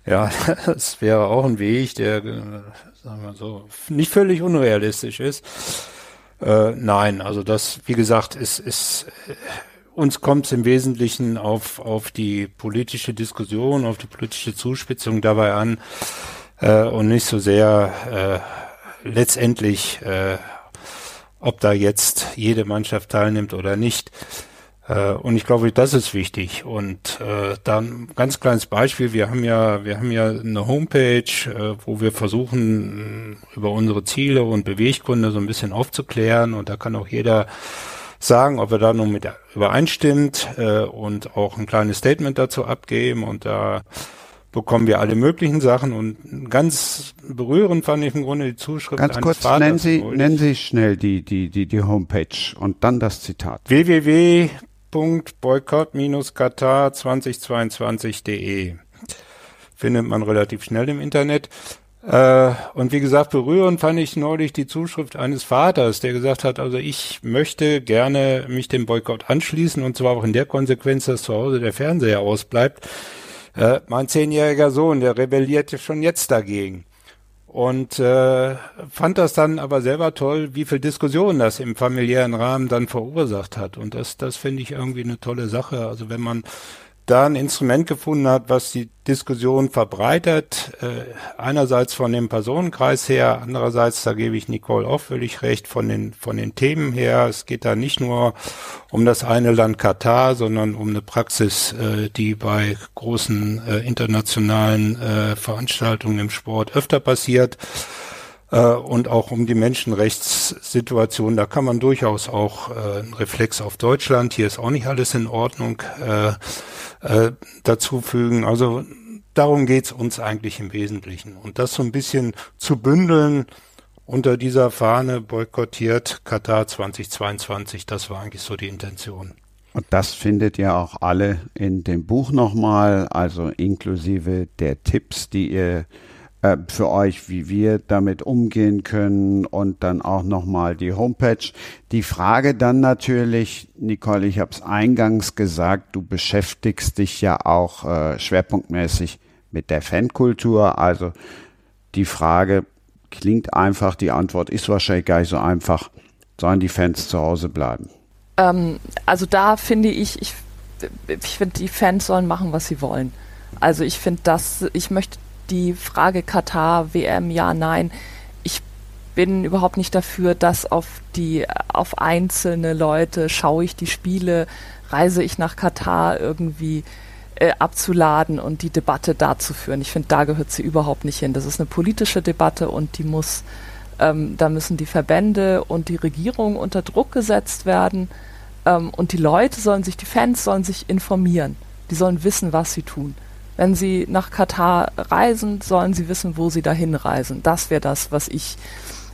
ja, das wäre auch ein Weg, der, äh, sagen wir so, nicht völlig unrealistisch ist. Äh, nein, also das, wie gesagt, ist, ist äh, uns kommt es im Wesentlichen auf, auf die politische Diskussion, auf die politische Zuspitzung dabei an äh, und nicht so sehr äh, letztendlich äh, ob da jetzt jede Mannschaft teilnimmt oder nicht. Äh, und ich glaube, das ist wichtig. Und äh, dann ganz kleines Beispiel: Wir haben ja, wir haben ja eine Homepage, äh, wo wir versuchen über unsere Ziele und Beweggründe so ein bisschen aufzuklären. Und da kann auch jeder sagen, ob er da nun mit übereinstimmt äh, und auch ein kleines Statement dazu abgeben. Und da bekommen wir alle möglichen Sachen und ganz berührend fand ich im Grunde die Zuschrift Ganz kurz, Vaters nennen Sie, nennen Sie schnell die, die, die, die Homepage und dann das Zitat. www.boykott-katar2022.de findet man relativ schnell im Internet. Äh, und wie gesagt, berührend fand ich neulich die Zuschrift eines Vaters, der gesagt hat, also ich möchte gerne mich dem Boykott anschließen und zwar auch in der Konsequenz, dass zu Hause der Fernseher ausbleibt. Äh, mein zehnjähriger Sohn, der rebellierte schon jetzt dagegen. Und äh, fand das dann aber selber toll, wie viel Diskussion das im familiären Rahmen dann verursacht hat. Und das, das finde ich irgendwie eine tolle Sache. Also wenn man da ein Instrument gefunden hat, was die Diskussion verbreitert. Äh, einerseits von dem Personenkreis her, andererseits, da gebe ich Nicole auch völlig recht, von den, von den Themen her. Es geht da nicht nur um das eine Land Katar, sondern um eine Praxis, äh, die bei großen äh, internationalen äh, Veranstaltungen im Sport öfter passiert und auch um die Menschenrechtssituation. Da kann man durchaus auch äh, einen Reflex auf Deutschland. Hier ist auch nicht alles in Ordnung. Äh, äh, dazu fügen. Also darum geht's uns eigentlich im Wesentlichen. Und das so ein bisschen zu bündeln unter dieser Fahne boykottiert Katar 2022, das war eigentlich so die Intention. Und das findet ihr auch alle in dem Buch nochmal, also inklusive der Tipps, die ihr äh, für euch, wie wir damit umgehen können und dann auch nochmal die Homepage. Die Frage dann natürlich, Nicole, ich habe es eingangs gesagt, du beschäftigst dich ja auch äh, schwerpunktmäßig mit der Fankultur. Also die Frage klingt einfach, die Antwort ist wahrscheinlich gar nicht so einfach. Sollen die Fans zu Hause bleiben? Ähm, also da finde ich, ich, ich finde, die Fans sollen machen, was sie wollen. Also ich finde das, ich möchte die Frage Katar, WM, ja, nein. Ich bin überhaupt nicht dafür, dass auf die, auf einzelne Leute schaue ich die Spiele, reise ich nach Katar irgendwie äh, abzuladen und die Debatte da zu führen. Ich finde, da gehört sie überhaupt nicht hin. Das ist eine politische Debatte und die muss Ähm, da müssen die Verbände und die Regierung unter Druck gesetzt werden. Ähm, und die Leute sollen sich, die Fans sollen sich informieren. Die sollen wissen, was sie tun. Wenn sie nach Katar reisen, sollen sie wissen, wo sie dahin reisen. Das wäre das, was ich,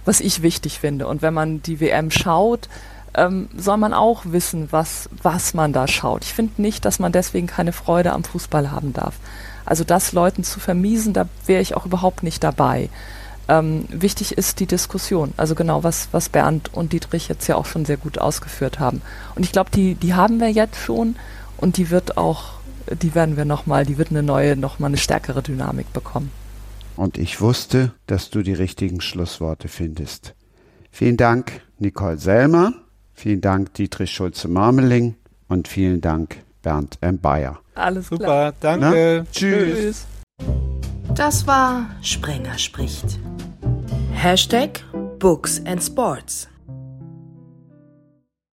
was ich wichtig finde. Und wenn man die WM schaut, ähm, soll man auch wissen, was, was man da schaut. Ich finde nicht, dass man deswegen keine Freude am Fußball haben darf. Also das Leuten zu vermiesen, da wäre ich auch überhaupt nicht dabei. Ähm, wichtig ist die Diskussion, also genau was, was Bernd und Dietrich jetzt ja auch schon sehr gut ausgeführt haben. Und ich glaube, die, die haben wir jetzt schon und die wird auch, die werden wir nochmal, die wird eine neue, nochmal eine stärkere Dynamik bekommen. Und ich wusste, dass du die richtigen Schlussworte findest. Vielen Dank, Nicole Selmer. Vielen Dank, Dietrich Schulze-Marmeling. Und vielen Dank, Bernd M. Bayer. Alles Super, klar. danke. Tschüss. Tschüss. Das war Sprenger spricht. Hashtag Books and Sports.